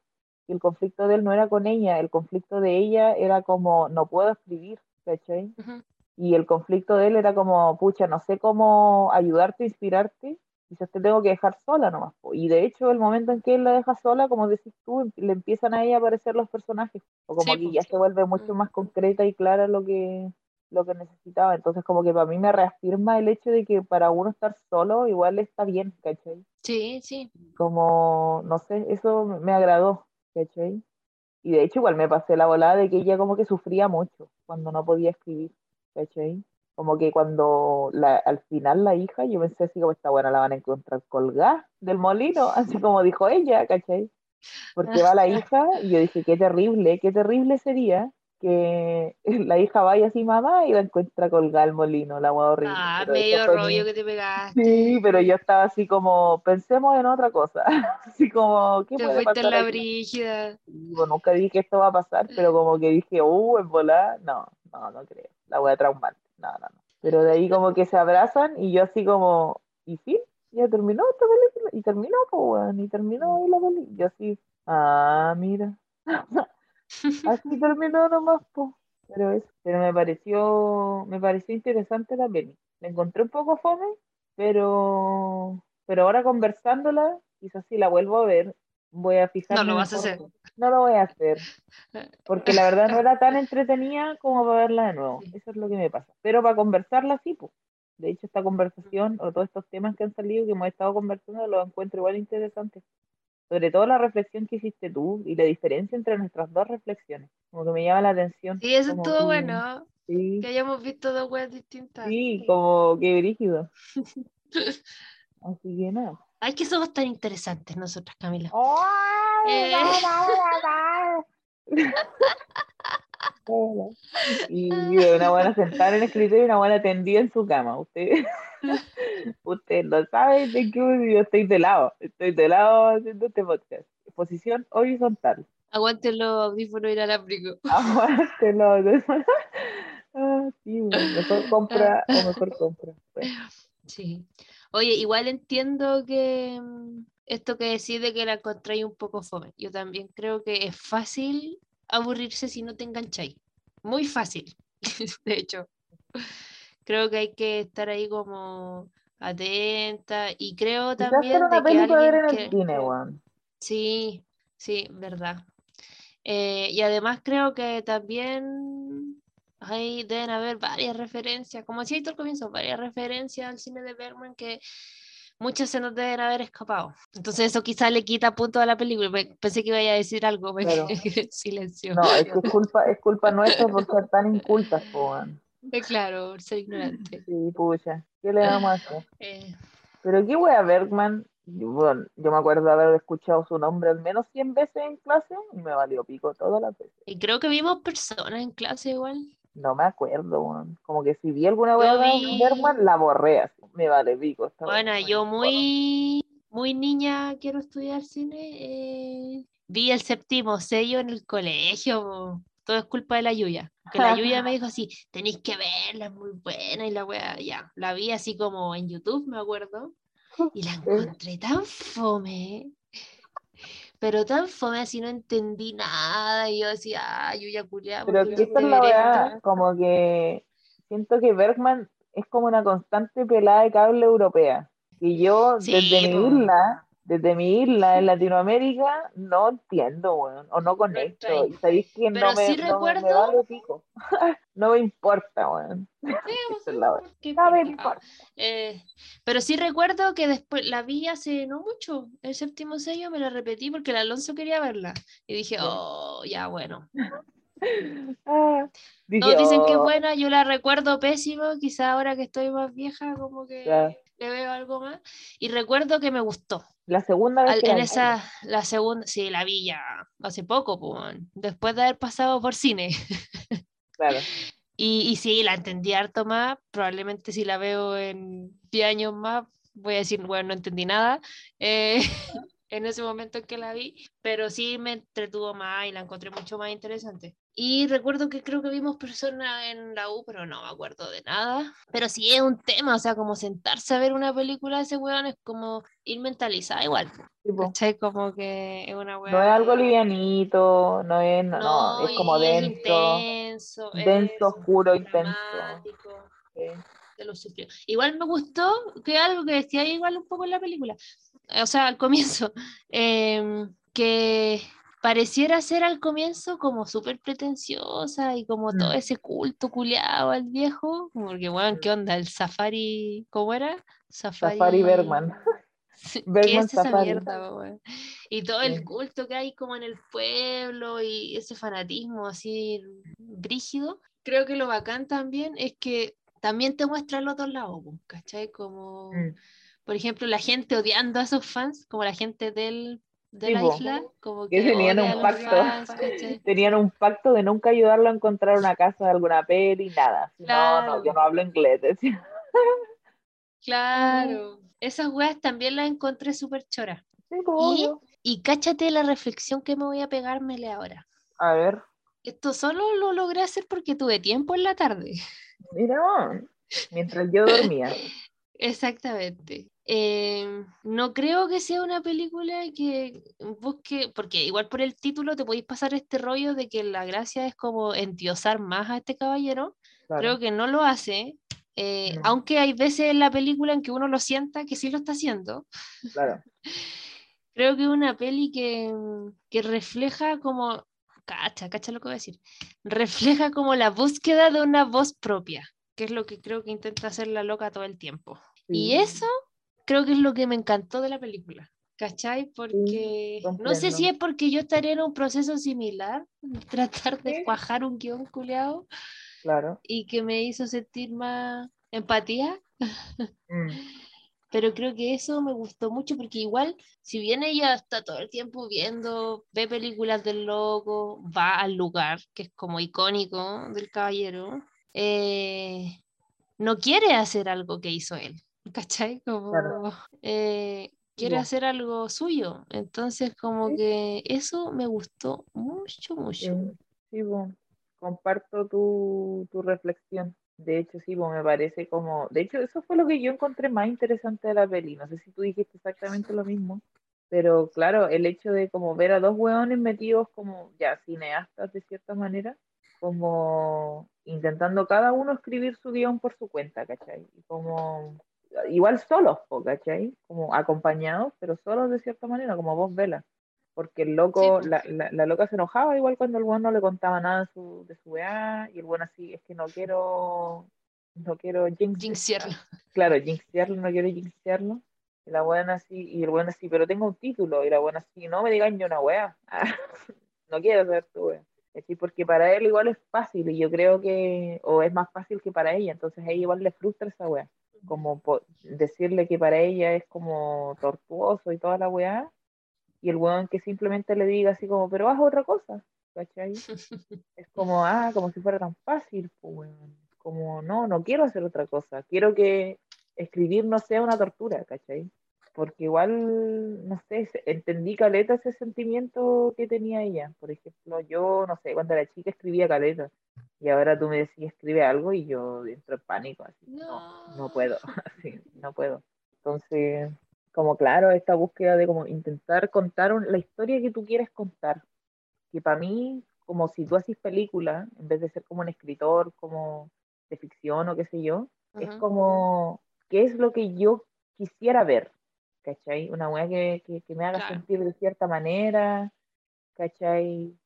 y el conflicto de él no era con ella, el conflicto de ella era como no puedo escribir, ¿cachai? Ujú. Y el conflicto de él era como, pucha, no sé cómo ayudarte, inspirarte, quizás te tengo que dejar sola nomás. Y de hecho, el momento en que él la deja sola, como decís tú, le empiezan a ella a aparecer los personajes, o como Sí, que ya se vuelve mucho Mm. más concreta y clara lo que, lo que necesitaba. Entonces, como que para mí me reafirma el hecho de que para uno estar solo igual está bien, ¿cachai? Sí, sí. Como, no sé, eso me me agradó, ¿cachai? Y de hecho igual me pasé la volada de que ella como que sufría mucho cuando no podía escribir, ¿cachai? Como que cuando la, al final la hija, yo pensé así como esta buena la van a encontrar colgada del molino, así como dijo ella, ¿cachai? Porque va la hija y yo dije, qué terrible, qué terrible sería que la hija vaya así mamá y la encuentra colgada al molino, la hueá horrible. Ah, Pero medio mi- rollo que te pegaste. Sí, pero yo estaba así como, pensemos en otra cosa, así como, ¿qué Te puede pasar la brígida. Nunca dije que esto va a pasar, pero como que dije, uh, en volar, no, no, no creo, la voy a traumar, no, no, no. Pero de ahí como que se abrazan y yo así como, ¿y sí? Ya terminó esta película, y terminó, pues, weón, y terminó ahí la película. Yo así, ah, mira, así terminó nomás, pues. Pero eso, pero me pareció, me pareció interesante la peli. La encontré un poco fome, pero, pero ahora conversándola, quizás si la vuelvo a ver, voy a fijarme No lo vas a hacer. No lo voy a hacer, porque la verdad no era tan entretenida como para verla de nuevo. Eso es lo que me pasa. Pero para conversarla sí, pues. De hecho, esta conversación o todos estos temas que han salido, que hemos estado conversando, los encuentro igual interesantes. Sobre todo la reflexión que hiciste tú y la diferencia entre nuestras dos reflexiones. Como que me llama la atención. Sí, eso estuvo bueno. Sí, Que hayamos visto dos weas distintas. sí, como que brígido. Así que nada. Ay, que somos tan interesantes nosotras, Camila. ¡Ay, Eh. Hola. Y una buena sentada en el escritorio y una buena tendida en su cama. Usted, usted no sabe de qué yo estoy de lado. Estoy de lado haciendo este podcast. Posición horizontal. Aguante los audífonos inalámbricos. Aguántelo. Ah, sí, mejor compra o mejor compra. Bueno, Sí. Oye, igual entiendo que mm, esto que decís de que la encontráis un poco fome. Yo también creo que es fácil aburrirse si no te engancháis. Muy fácil, de hecho. Creo que hay que estar ahí como atenta y creo también una de que ver en alguien el que... cine. Sí, sí, verdad. Eh, y además creo que también ahí deben haber varias referencias, como decía al comienzo, varias referencias al cine de Bergman que muchas se nos deben haber escapado. Entonces eso quizás le quita punto a la película. Pe- Pensé que iba a decir algo, me en silencio. No, es que es culpa, es culpa nuestra por ser tan incultas, weón. Eh, Claro, por ser ignorante. Sí, pucha. ¿Qué le vamos a hacer? Eh, Pero qué wea Bergman. Yo, bueno, yo me acuerdo de haber escuchado su nombre al menos 100 veces en clase y me valió pico todas las veces. y creo que vimos personas en clase igual. No me acuerdo. Como que si vi alguna de vi- Bergman, la borré así. Me vale pico. Bueno, yo muy, muy niña quiero estudiar cine. eh, vi el séptimo sello en el colegio. Todo es culpa de la Yuya. Que la Yuya me dijo así, tenéis que verla, es muy buena. Y la wea, ya, la vi así como en YouTube, me acuerdo. Y la encontré tan fome. Pero tan fome así no entendí nada. Y yo decía, ah, Yuya culiada. Pero que esta es la weá, como que siento que Bergman es como una constante pelada de cable europea. Y yo, Sí, desde mi isla, desde mi isla en Latinoamérica, no entiendo, weón, o no conecto. Y sabéis que Pero no me, sí no me- me recuerdo- vale pico. no me importa, weón. No me importa. Eh, pero sí recuerdo que después la vi hace no mucho, el séptimo sello me la repetí porque el Alonso quería verla. Y dije, oh, ya bueno. Ah, dije, Todos dicen que es oh, buena, yo la recuerdo pésimo, quizá ahora que estoy más vieja como que Ya. Le veo algo más. Y recuerdo que me gustó. La segunda vez Al- que en la vi. esa, la segunda, sí, la vi ya hace poco, pues, después de haber pasado por cine. Claro. Y, y sí, la entendí harto más. Probablemente si la veo en 10 años más, voy a decir, bueno, no entendí nada eh, en ese momento en que la vi, pero sí me entretuvo más y la encontré mucho más interesante. Y recuerdo que creo que vimos personas en la U, pero no me acuerdo de nada. Pero sí es un tema, o sea, como sentarse a ver una película de ese weón es como ir mentalizada igual. Tipo. Como que es una weá. no es algo livianito, no es, no, no, es como denso, intenso, denso, oscuro, intenso. sí. de lo sufrido. Igual me gustó que algo que decía igual un poco en la película, eh, o sea, al comienzo, em, que pareciera ser al comienzo como súper pretenciosa y como todo Mm. ese culto culiado al viejo, porque bueno, ¿qué Mm. onda? El safari, ¿cómo era? Safari, Safari Bergman. ¿Qué es esa mierda? Y todo el culto que hay como en el pueblo y ese fanatismo así brígido. Creo que lo bacán también es que también te muestra el otro lado, po, ¿cachai? Como, Mm. por ejemplo, la gente odiando a esos fans, como la gente del, de Sí, la isla, como Que que tenían un pacto. Tenían un pacto de nunca ayudarlo a encontrar una casa de alguna peli, nada. No, Claro. no, yo no hablo inglés. decía. Claro, esas weas también las encontré súper choras. Sí, Y, y cáchate la reflexión que me voy a pegármele ahora. A ver, Esto solo lo logré hacer porque tuve tiempo en la tarde. mira, mientras yo dormía. Exactamente. Eh, no creo que sea una película que busque, porque igual por el título te podéis pasar este rollo de que la gracia es como endiosar más a este caballero. Claro. Creo que no lo hace, eh, No. aunque hay veces en la película en que uno lo sienta que sí lo está haciendo. Claro. Creo que es una peli que, que refleja como, cacha, cacha lo que voy a decir, refleja como la búsqueda de una voz propia, que es lo que creo que intenta hacer la loca todo el tiempo. Y eso creo que es lo que me encantó de la película. ¿Cachai? Porque no sé si es porque yo estaría en un proceso similar, tratar de Sí. cuajar un guion culeado Claro. y que me hizo sentir más empatía, Mm. pero creo que eso me gustó mucho porque igual, si bien ella está todo el tiempo viendo, ve películas del loco, va al lugar, que es como icónico del caballero, eh, no quiere hacer algo que hizo él, ¿cachai? Como, Claro. eh, quiere hacer algo suyo, entonces como Sí. que eso me gustó mucho, mucho. Sí, sí, po. comparto tu, tu reflexión. De hecho, sí, pues me parece como. De hecho, eso fue lo que yo encontré más interesante de la peli. No sé si tú dijiste exactamente lo mismo, pero claro, el hecho de como ver a dos hueones metidos como ya cineastas de cierta manera, como intentando cada uno escribir su guion por su cuenta, ¿cachai? Y como igual solos, ¿cachai? Como acompañados, pero solos de cierta manera, como vos velas. Porque el loco, Sí, la, la, la loca se enojaba igual cuando el weón no le contaba nada de su, de su weá, y el weón así, es que no quiero, no quiero jinx- Jinxearlo. claro, jinxearlo, no quiero jinxearlo. Y la buena así, y el buen así, pero tengo un título, y la buena así, no me digan yo una wea, no quiero ser tu wea. Así, porque para él igual es fácil, y yo creo que, o es más fácil que para ella, entonces a ella igual le frustra esa wea, como decirle que para ella es como tortuoso y toda la weá, y el weón que simplemente le diga así como, pero haz otra cosa, ¿cachai? Es como, ah, como si fuera tan fácil, pues, weón. Como, no, no quiero hacer otra cosa. Quiero que escribir no sea una tortura, ¿cachai? Porque igual, no sé, entendí caleta ese sentimiento que tenía ella. Por ejemplo, yo, no sé, cuando era chica escribía caleta. Y ahora tú me decís, escribe algo y yo entro en pánico, así. No, no puedo, así, no puedo. Entonces, como claro, esta búsqueda de como intentar contar un- la historia que tú quieres contar que para mí, como si tú haces película, en vez de ser como un escritor, como de ficción o qué sé yo, es Ujú. como, ¿qué es lo que yo quisiera ver? ¿Cachai? Una weá que, que, que me haga Claro. sentir de cierta manera, ¿cachai?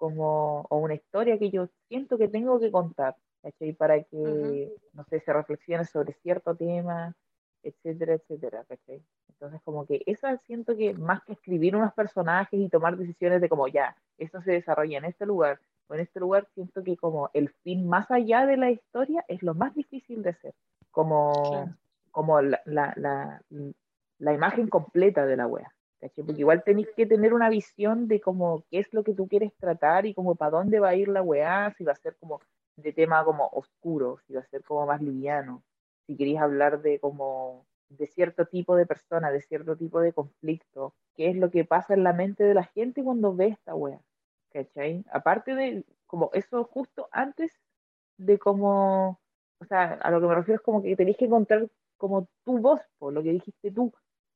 Como, o una historia que yo siento que tengo que contar, ¿cachai? Para que, Ujú. no sé, se reflexione sobre cierto tema, etcétera, etcétera, ¿cachai? Entonces, como que esa siento que más que escribir unos personajes y tomar decisiones de como ya, esto se desarrolla en este lugar o en este lugar, siento que como el fin más allá de la historia es lo más difícil de hacer, como, Claro. como la, la, la, la imagen completa de la wea. ¿Cachai? Porque Ujú. igual tenéis que tener una visión de como qué es lo que tú quieres tratar y como para dónde va a ir la weá, si va a ser como de tema como oscuro, si va a ser como más liviano, si queréis hablar de como de cierto tipo de persona, de cierto tipo de conflicto, qué es lo que pasa en la mente de la gente cuando ve esta wea, ¿cachai? Aparte de como eso justo antes de como, o sea, a lo que me refiero es como que tenéis que encontrar como tu voz, por lo que dijiste tú,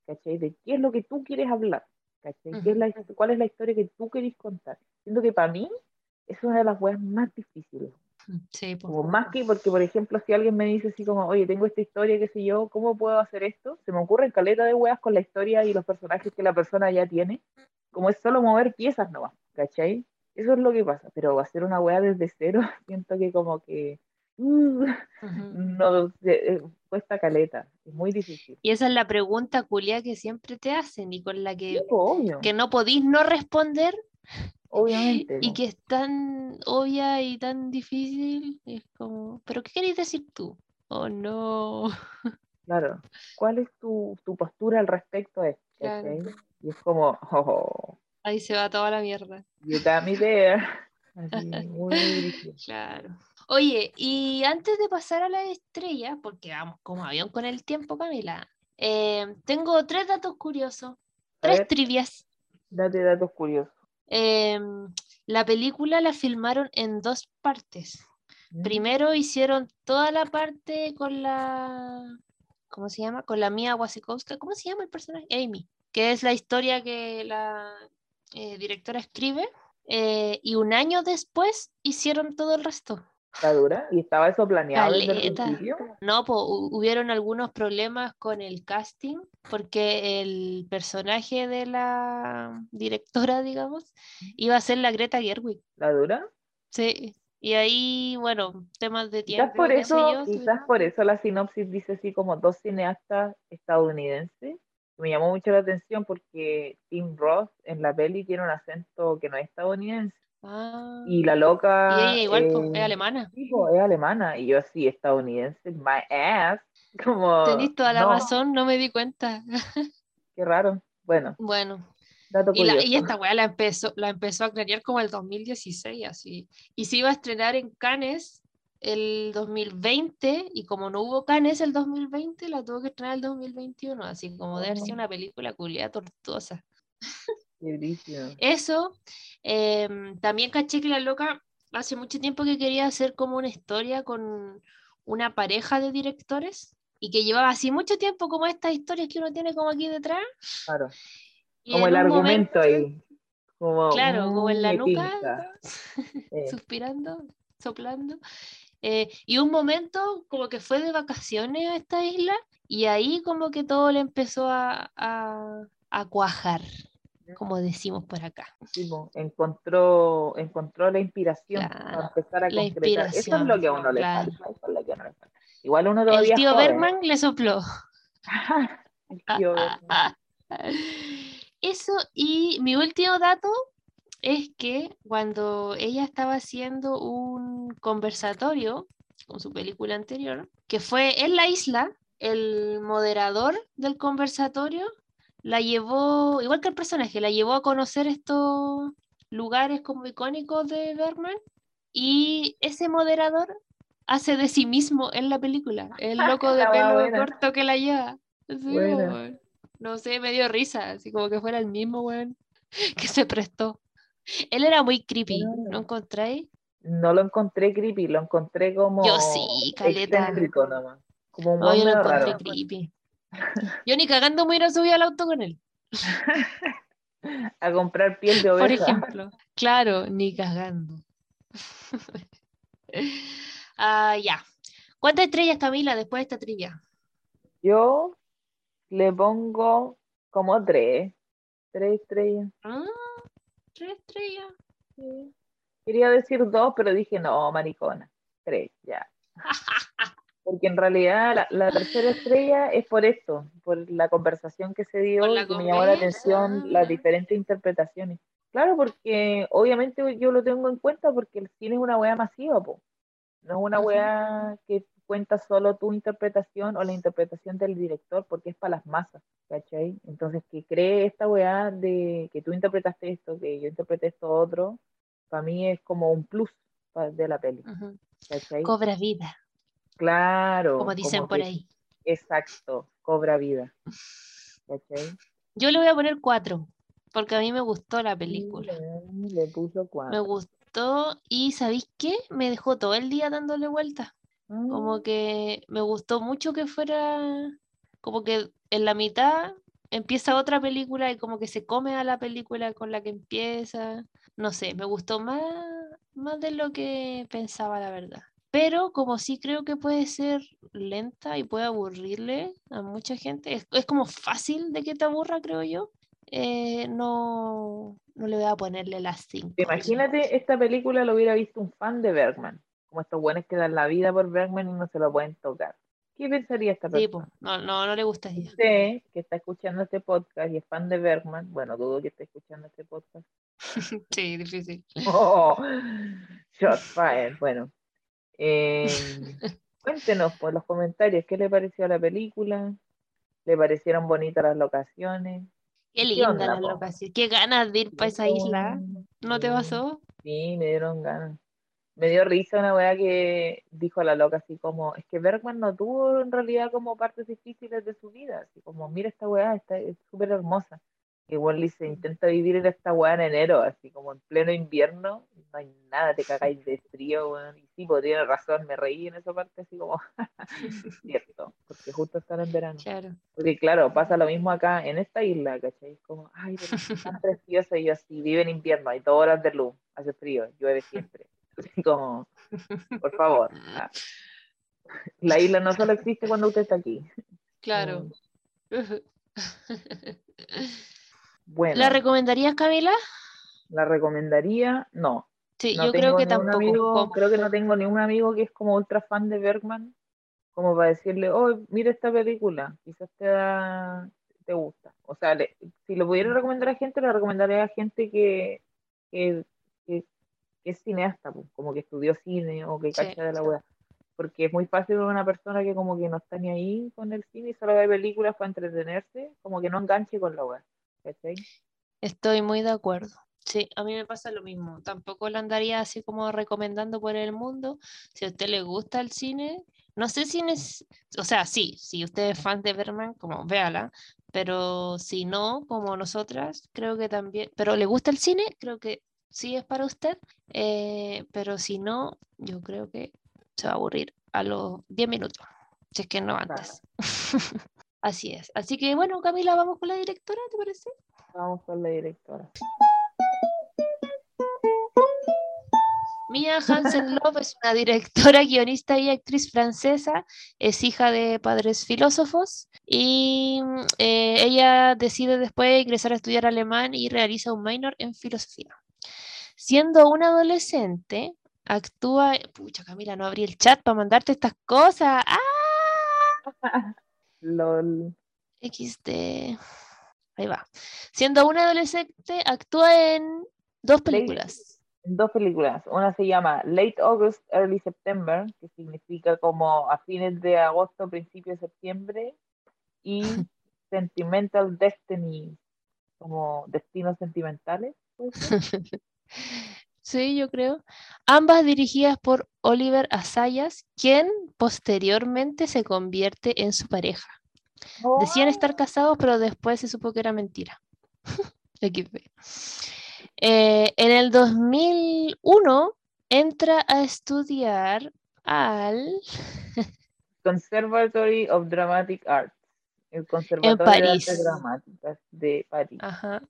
¿cachai? De qué es lo que tú quieres hablar, ¿cachai? ¿Qué es la, ¿Cuál es la historia que tú querés contar? Siento que para mí es una de las weas más difíciles. Sí, po. Como más que porque, por ejemplo, si alguien me dice así como, oye, tengo esta historia, qué sé yo, ¿cómo puedo hacer esto? Se me ocurren caleta de weas con la historia y los personajes que la persona ya tiene. Como es solo mover piezas nomás, ¿cachai? Eso es lo que pasa. Pero hacer una wea desde cero, siento que como que uh, Ujú. no eh, cuesta caleta. Es muy difícil. Y esa es la pregunta culia que siempre te hacen y con la que, obvio, que no podís no responder obviamente. y que es tan obvia y tan difícil. Es como, ¿pero qué queréis decir tú? Oh, no. Claro. ¿Cuál es tu, tu postura al respecto a esto? Y es como, oh, Ahí se va toda la mierda. you got me there. Así, muy difícil. Claro. Oye, y antes de pasar a la estrella, porque vamos como avión con el tiempo, Camila, eh, tengo tres datos curiosos, tres ver. trivias. Date datos curiosos. Em, la película la filmaron en dos partes. ¿Mm? Primero hicieron toda la parte con la, ¿cómo se llama? Con la Mia Wasikowska. ¿Cómo se llama el personaje? Amy, que es la historia que la eh, directora escribe. eh, y un año después hicieron todo el resto. ¿Está dura? ¿Y estaba eso planeado desde el principio? No, po, hu- hubieron algunos problemas con el casting porque el personaje de la directora, digamos, iba a ser la Greta Gerwig. ¿La dura? Sí. Y ahí, bueno, temas de Quizás tiempo, por qué sé eso, yo, quizás por eso la sinopsis dice así como dos cineastas estadounidenses. Me llamó mucho la atención porque Tim Roth en la peli tiene un acento que no es estadounidense. Ah, Y la loca. y ella igual, es eh, alemana. sí, po, es alemana. Y yo así, estadounidense, my ass. Como. Tenís toda la no, razón, no me di cuenta. Qué raro. Bueno, Bueno, dato y, la, curioso. y esta weá la empezó, la empezó a planear como el 2016, así. Y se iba a estrenar en Cannes el 2020, y como no hubo Cannes el 2020, la tuvo que estrenar el 2021, así como de haber sido Oh. una película culiada tortuosa. Eso, em, también caché que la loca hace mucho tiempo que quería hacer como una historia con una pareja de directores y que llevaba así mucho tiempo como estas historias que uno tiene como aquí detrás. Claro. y Como el argumento momento- ahí. Como, Claro, como en la nuca. Eh, suspirando, soplando. Eh, y un momento como que fue de vacaciones a esta isla y ahí como que todo le empezó a, a, a cuajar, como decimos por acá. sí, encontró, encontró la inspiración Claro, para empezar a la concretar. Eso es lo que a uno le claro. falta. Eso es lo que a uno le falta. Igual uno El todavía es tío joven. Bergman le sopló. El tío Bergman. Eso, y mi último dato es que cuando ella estaba haciendo un conversatorio con su película anterior, que fue en la isla, el moderador del conversatorio la llevó, igual que el personaje, la llevó a conocer estos lugares como icónicos de Bergman y ese moderador hace de sí mismo en la película, el loco de pelo buena. corto que la lleva. No sé, me dio risa, así como que fuera el mismo weón que se prestó. Él era muy creepy, ¿no encontráis? No lo encontré creepy, lo encontré como Yo sí, caleta. nomás. Como un No, yo lo encontré raro. creepy. Yo ni cagando me hubiera subido al auto con él, A comprar piel de por oveja. ejemplo. Claro, ni cagando. Ah, ya. ¿Cuántas estrellas, Camila, después de esta trivia? Yo le pongo como tres. Tres estrellas. Ah, tres estrellas. Sí. Quería decir dos, pero dije no, maricona. Tres, ya. Porque en realidad la, la tercera estrella es por esto, por la conversación que se dio y que me llamó la atención las diferentes interpretaciones. Claro, porque obviamente yo lo tengo en cuenta porque el cine es una weá masiva, po. No es una weá que cuenta solo tu interpretación o la interpretación del director, porque es para las masas, ¿cachai? Entonces, que cree esta weá de que tú interpretaste esto, que yo interpreté esto otro, para mí es como un plus de la peli. Cobra vida, Claro. como dicen como por que- ahí. Exacto, cobra vida. ¿Cachai? Yo le voy a poner cuatro, porque a mí me gustó la película. Le puso Me cuatro. gustó y ¿sabéis qué? Me dejó todo el día dándole vueltas. Como Mm, que me gustó mucho que fuera, como que en la mitad empieza otra película y como que se come a la película con la que empieza. No sé, me gustó más, más de lo que pensaba, la verdad. Pero como sí creo que puede ser lenta y puede aburrirle a mucha gente, es, es como fácil de que te aburra, creo yo. eh, no, no le voy a ponerle las cinco. Imagínate, esta película lo hubiera visto un fan de Bergman, como estos buenos que dan la vida por Bergman y no se lo pueden tocar. ¿Qué pensaría esta Sí, persona? po, no, no, no le gustaría. Usted que está escuchando este podcast y es fan de Bergman, bueno, dudo que esté escuchando este podcast. Sí, difícil. Oh, shot fire. Bueno, eh, cuéntenos por los comentarios qué le pareció a la película, le parecieron bonitas las locaciones. Qué ¿Qué linda onda, la po? locación. Qué ganas de ir para esa isla. ¿No te pasó? Sí, me dieron ganas. Me dio risa una weá que dijo la loca así como, es que Bergman no tuvo en realidad como partes difíciles de su vida, así como, mira esta weá, está, es súper hermosa. Igual dice, intenta vivir en esta weá en enero, así como en pleno invierno, no hay nada, te cagáis de frío, weón. Y sí, pues tiene razón, me reí en esa parte así como, cierto, porque justo están en verano. Claro. Porque claro, pasa lo mismo acá en esta isla, ¿cachai? Es como, ay, pero es tan preciosa y yo así, vive en invierno, hay dos horas de luz, hace frío, llueve siempre. Así como, por favor. ah. La isla no solo existe cuando usted está aquí. Claro. Bueno, ¿La recomendarías, Camila? la recomendaría, no. Sí, No yo creo que tampoco. amigo, creo que no tengo ni un amigo que es como ultra fan de Bergman, como para decirle, oh, mira esta película, quizás te da, te gusta. O sea, le- si lo pudiera recomendar a gente, lo recomendaría a gente que, que, que- que es cineasta, pues, como que estudió cine o que Sí. cacha de la web. Porque es muy fácil ver una persona que como que no está ni ahí con el cine y solo ve películas para entretenerse, como que no enganche con la web. ¿Cachai? Estoy muy de acuerdo. Sí, a mí me pasa lo mismo. Tampoco la andaría así como recomendando por el mundo. Si a usted le gusta el cine, no sé si es, o sea, sí, si usted es fan de Berman, como véala, pero si no, como nosotras, creo que también, pero le gusta el cine, creo que sí es para usted, eh, pero si no, yo creo que se va a aburrir a los 10 minutos, si es que no antes. Así es. Así que bueno, Camila, vamos con la directora, ¿te parece? Vamos con la directora. Mia Hansen Love es una directora, guionista y actriz francesa. Es hija de padres filósofos y eh, ella decide después ingresar a estudiar alemán y realiza un minor en filosofía. Siendo una adolescente, actúa. Pucha, Camila, no abrí el chat para mandarte estas cosas. ¡Ah! LOL. XD. Ahí va. Siendo una adolescente, actúa en dos películas dos películas. Una se llama Late August, Early September, que significa como a fines de agosto, principio de septiembre, y Sentimental Destiny, como destinos sentimentales. Sí, yo creo. Ambas dirigidas por Oliver Asayas, quien posteriormente se convierte en su pareja. Decían estar oh. casados, pero después se supo que era mentira. Eh, en el 2001 entra a estudiar al Conservatory of Dramatic Arts, el Conservatorio de Artes Dramáticas de París. Ajá,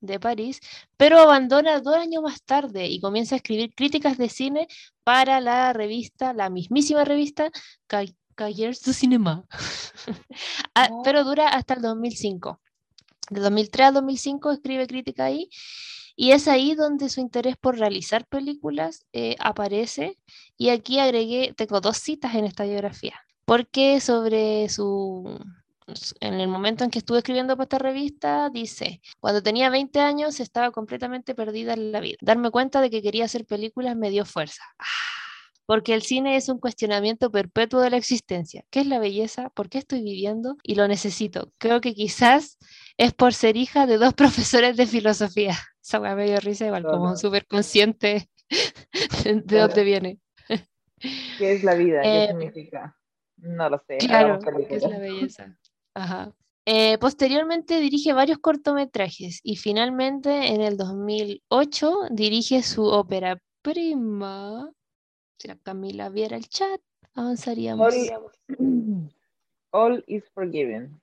de París, pero abandona dos años más tarde y comienza a escribir críticas de cine para la revista, la mismísima revista Cahiers du Cinéma, ah, oh. pero dura hasta el 2005. De 2003 a 2005 escribe crítica ahí y es ahí donde su interés por realizar películas eh, aparece. Y aquí agregué, tengo dos citas en esta biografía, porque sobre su... En el momento en que estuve escribiendo para esta revista, dice, cuando tenía 20 años estaba completamente perdida en la vida. Darme cuenta de que quería hacer películas me dio fuerza. ¡Ah! porque el cine es un cuestionamiento perpetuo de la existencia. ¿Qué es la belleza? ¿Por qué estoy viviendo? Y lo necesito. Creo que quizás es por ser hija de dos profesores de filosofía. Esa me dio risa igual, como súper consciente de dónde viene. ¿Qué es la vida? ¿Qué eh, significa? No lo sé. Claro, ¿qué es la belleza? Ajá. Eh, posteriormente dirige varios cortometrajes y finalmente en el 2008 dirige su ópera prima si la Camila viera el chat, avanzaríamos. All, is forgiven.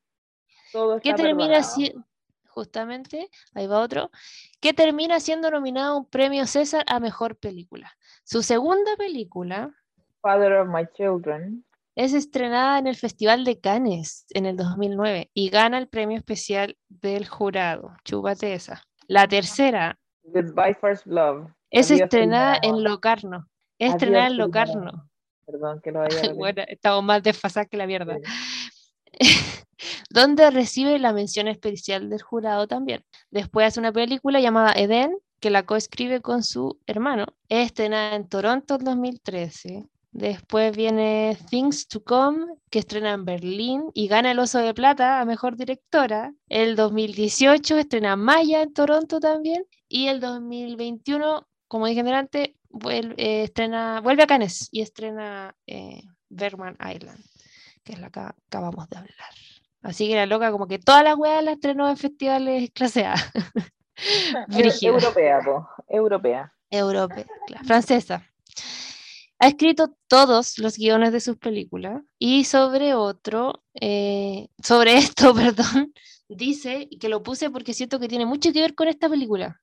Todo ¿Qué termina siendo? Justamente, ahí va otro. Que termina siendo nominado a un premio César a mejor película. Su segunda película. Father of My Children. Es estrenada en el Festival de Cannes en el 2009 y gana el premio especial del jurado. Chúpate esa. La tercera. Goodbye First Love. Es estrenada en Locarno Estrenar en Locarno. Perdón que lo haya. bueno, estamos más desfasados que la mierda. donde recibe la mención especial del jurado también. Después hace una película llamada Eden, que la coescribe con su hermano. Estrenada en Toronto en 2013. Después viene Things to Come, que estrena en Berlín y gana el Oso de Plata a Mejor Directora. El 2018 estrena Maya en Toronto también. Y el 2021, como dije antes, vuelve, eh, estrena, vuelve a Cannes y estrena eh, Bergman Island, que es la que acabamos de hablar. Así que la loca, como que todas las weas las estrenó en festivales clase A. europea, europea. Europea, francesa. Ha escrito todos los guiones de sus películas y sobre otro, eh, sobre esto, perdón, dice que lo puse porque siento que tiene mucho que ver con esta película.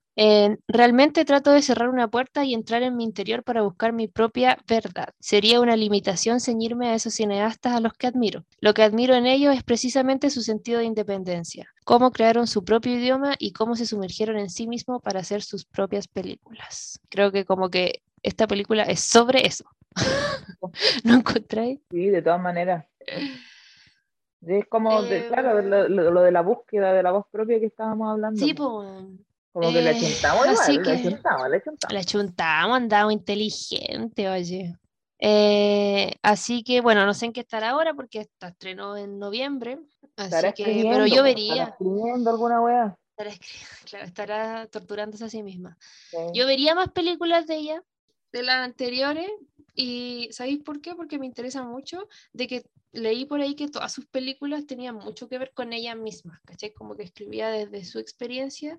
Realmente trato de cerrar una puerta y entrar en mi interior para buscar mi propia verdad. Sería una limitación ceñirme a esos cineastas a los que admiro. Lo que admiro en ellos es precisamente su sentido de independencia, cómo crearon su propio idioma y cómo se sumergieron en sí mismos para hacer sus propias películas. Creo que como que esta película es sobre eso. ¿No encontráis? Sí, de todas maneras. Es como, claro, lo, lo, de la búsqueda de la voz propia que estábamos hablando. Sí, pues. Como que le chuntamos igual, le chuntamos, le chuntamos. Andamos inteligente, oye. Eh, así que bueno, no sé en qué estará ahora porque está estrenó en noviembre. Así que, pero yo vería. ¿Estará escribiendo alguna wea? Estará, claro, estará torturándose a sí misma. Yo vería más películas de ella, de las anteriores, y ¿sabéis por qué? Porque me interesa mucho de que leí por ahí que todas sus películas tenían mucho que ver con ella misma, ¿cachai? Como que escribía desde su experiencia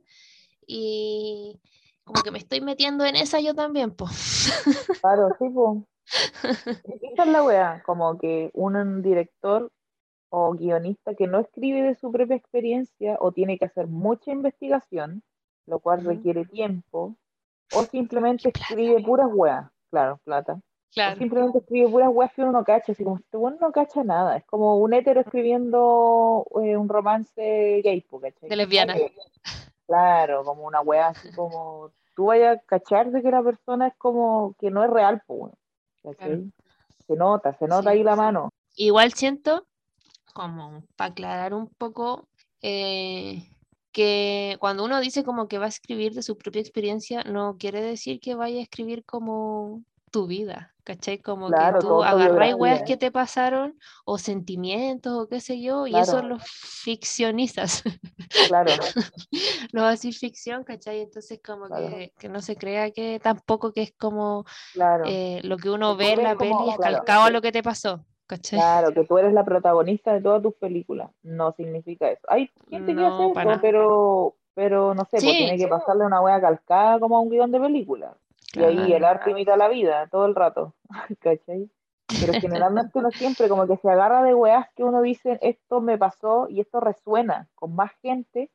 y como que me estoy metiendo en esa yo también, pues. Claro, sí. Esa es la weá, como que un director o guionista que no escribe de su propia experiencia o tiene que hacer mucha investigación, lo cual requiere tiempo, o simplemente escribe puras weas, claro, plata. O Claro. simplemente escribe puras weas que uno no cacha, así como este bueno no cacha nada. Es como un hétero escribiendo eh, un romance gay, ¿cachai? De lesbiana. Claro, como una wea así como tú vayas a cachar de que la persona es como que no es real, pues. ¿cachai? Se nota, se nota Sí. ahí la mano. Igual siento, como para aclarar un poco, eh, que cuando uno dice como que va a escribir de su propia experiencia, no quiere decir que vaya a escribir como tu vida, ¿cachai? Como Claro, que tú agarráis weas que te pasaron o sentimientos o qué sé yo, y Claro. eso los ficcionizas, Claro, los haces ficción, ¿cachai? Entonces como Claro. que, que no se crea que tampoco que es como eh, lo que uno ve en la como- peli es calcado a lo que te pasó, ¿cachai? Claro, que tú eres la protagonista de todas tus películas. No significa eso. Hay gente que hace eso, pero, pero no sé, pues Sí. tiene que pasarle una wea calcada como a un guion de película. Y ahí el Claro. arte imita la vida todo el rato. ¿Cachai? Pero generalmente uno siempre como que se agarra de weas que uno dice, esto me pasó y esto resuena con más gente,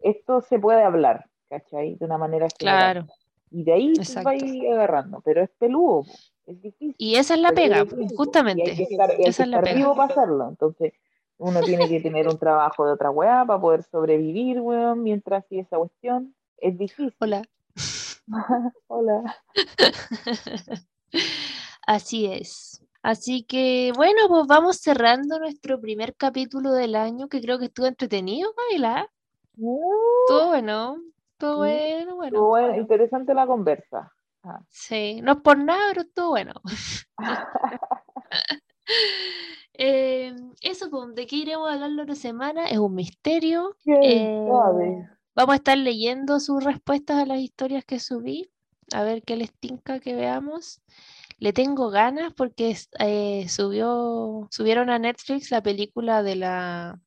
esto se puede hablar, ¿cachai? De una manera general. Y de ahí tú vas agarrando, pero es peludo, es difícil. Y esa es la pega, justamente. que estar, Esa es la pega. vivo para hacerlo. Entonces, uno tiene que tener un trabajo de otra weá para poder sobrevivir, weón, mientras sigue esa cuestión. Es difícil. Hola. Hola. Así es. Así que bueno, pues vamos cerrando nuestro primer capítulo del año, que creo que estuvo entretenido, Gaila. Estuvo bueno, estuvo bueno, Estuvo bueno. bueno, interesante la conversa. Ah. Sí, no es por nada, pero estuvo bueno. Eh, eso, pues, ¿de qué iremos a hablar la otra semana? Es un misterio. ¿Quién Eh? Vamos a estar leyendo sus respuestas a las historias que subí, a ver qué les tinca que veamos. Le tengo ganas porque eh, subió, subieron a Netflix la película de la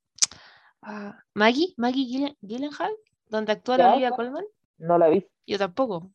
ah, Maggie, Maggie Gyllen- Gyllenhaal, donde actúa la. Olivia Colman. No la vi. Yo tampoco,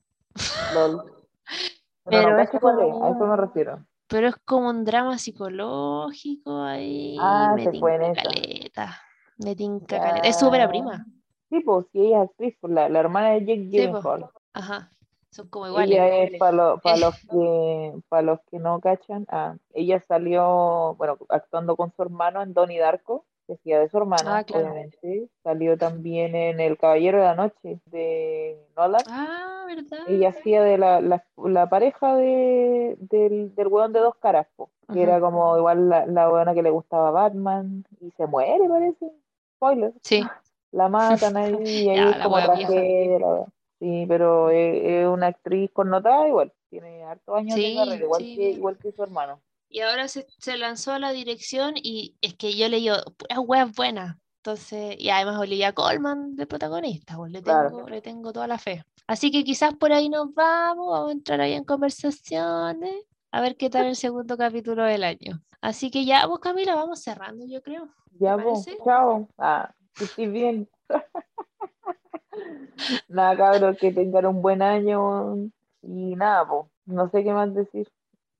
lol. Pero no es es, a eso como- me refiero. pero es como un drama psicológico ahí. Ah, me se fue en caleta. Me tinca caleta. Es súper prima. Sí, pues, sí, ella es actriz, pues, la, la hermana de Jake Sí, po. Gyllenhaal. Ajá. Son como iguales. Ella es, para los, para los que para los que no cachan, ah, ella salió, bueno, actuando con su hermano en Donnie Darko, que hacía de su hermana, Ah, claro. obviamente. Salió también en El Caballero de la Noche, de Nolan. Ah, ¿verdad? Ella hacía de la, la, la pareja de, del, del weón de dos caras, po, que era como igual la, la weona que le gustaba Batman, y se muere, parece. Spoiler. Sí. La matan ahí y ahí Ya, es como tragedia. Sí, pero es, es una actriz connotada igual. Tiene hartos años Sí, de carrera, igual, sí, que, igual que su hermano. Y ahora se, se lanzó a la dirección y es que yo leí puras weas buenas. Entonces, y además Olivia Colman de protagonista, pues le Claro. tengo, le tengo toda la fe. Así que quizás por ahí nos vamos, vamos a entrar ahí en conversaciones, a ver qué tal el segundo capítulo del año. Así que ya, vos Camila, vamos cerrando, yo creo. Ya, ¿Te vos, chao. Ah, que estés bien. nada, cabros, que tengan un buen año. Y nada, pues, no sé qué más decir.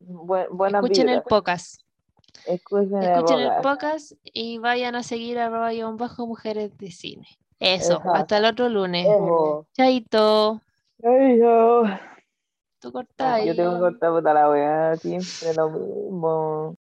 Buenas Escuchen el podcast. Escuchen el Escuchen el podcast. y vayan a seguir a bajo mujeres de cine. Eso, Exacto. hasta el otro lunes. Eso. Chaito. Yo. Tú cortáis. Yo tengo que cortar la weá, siempre lo mismo.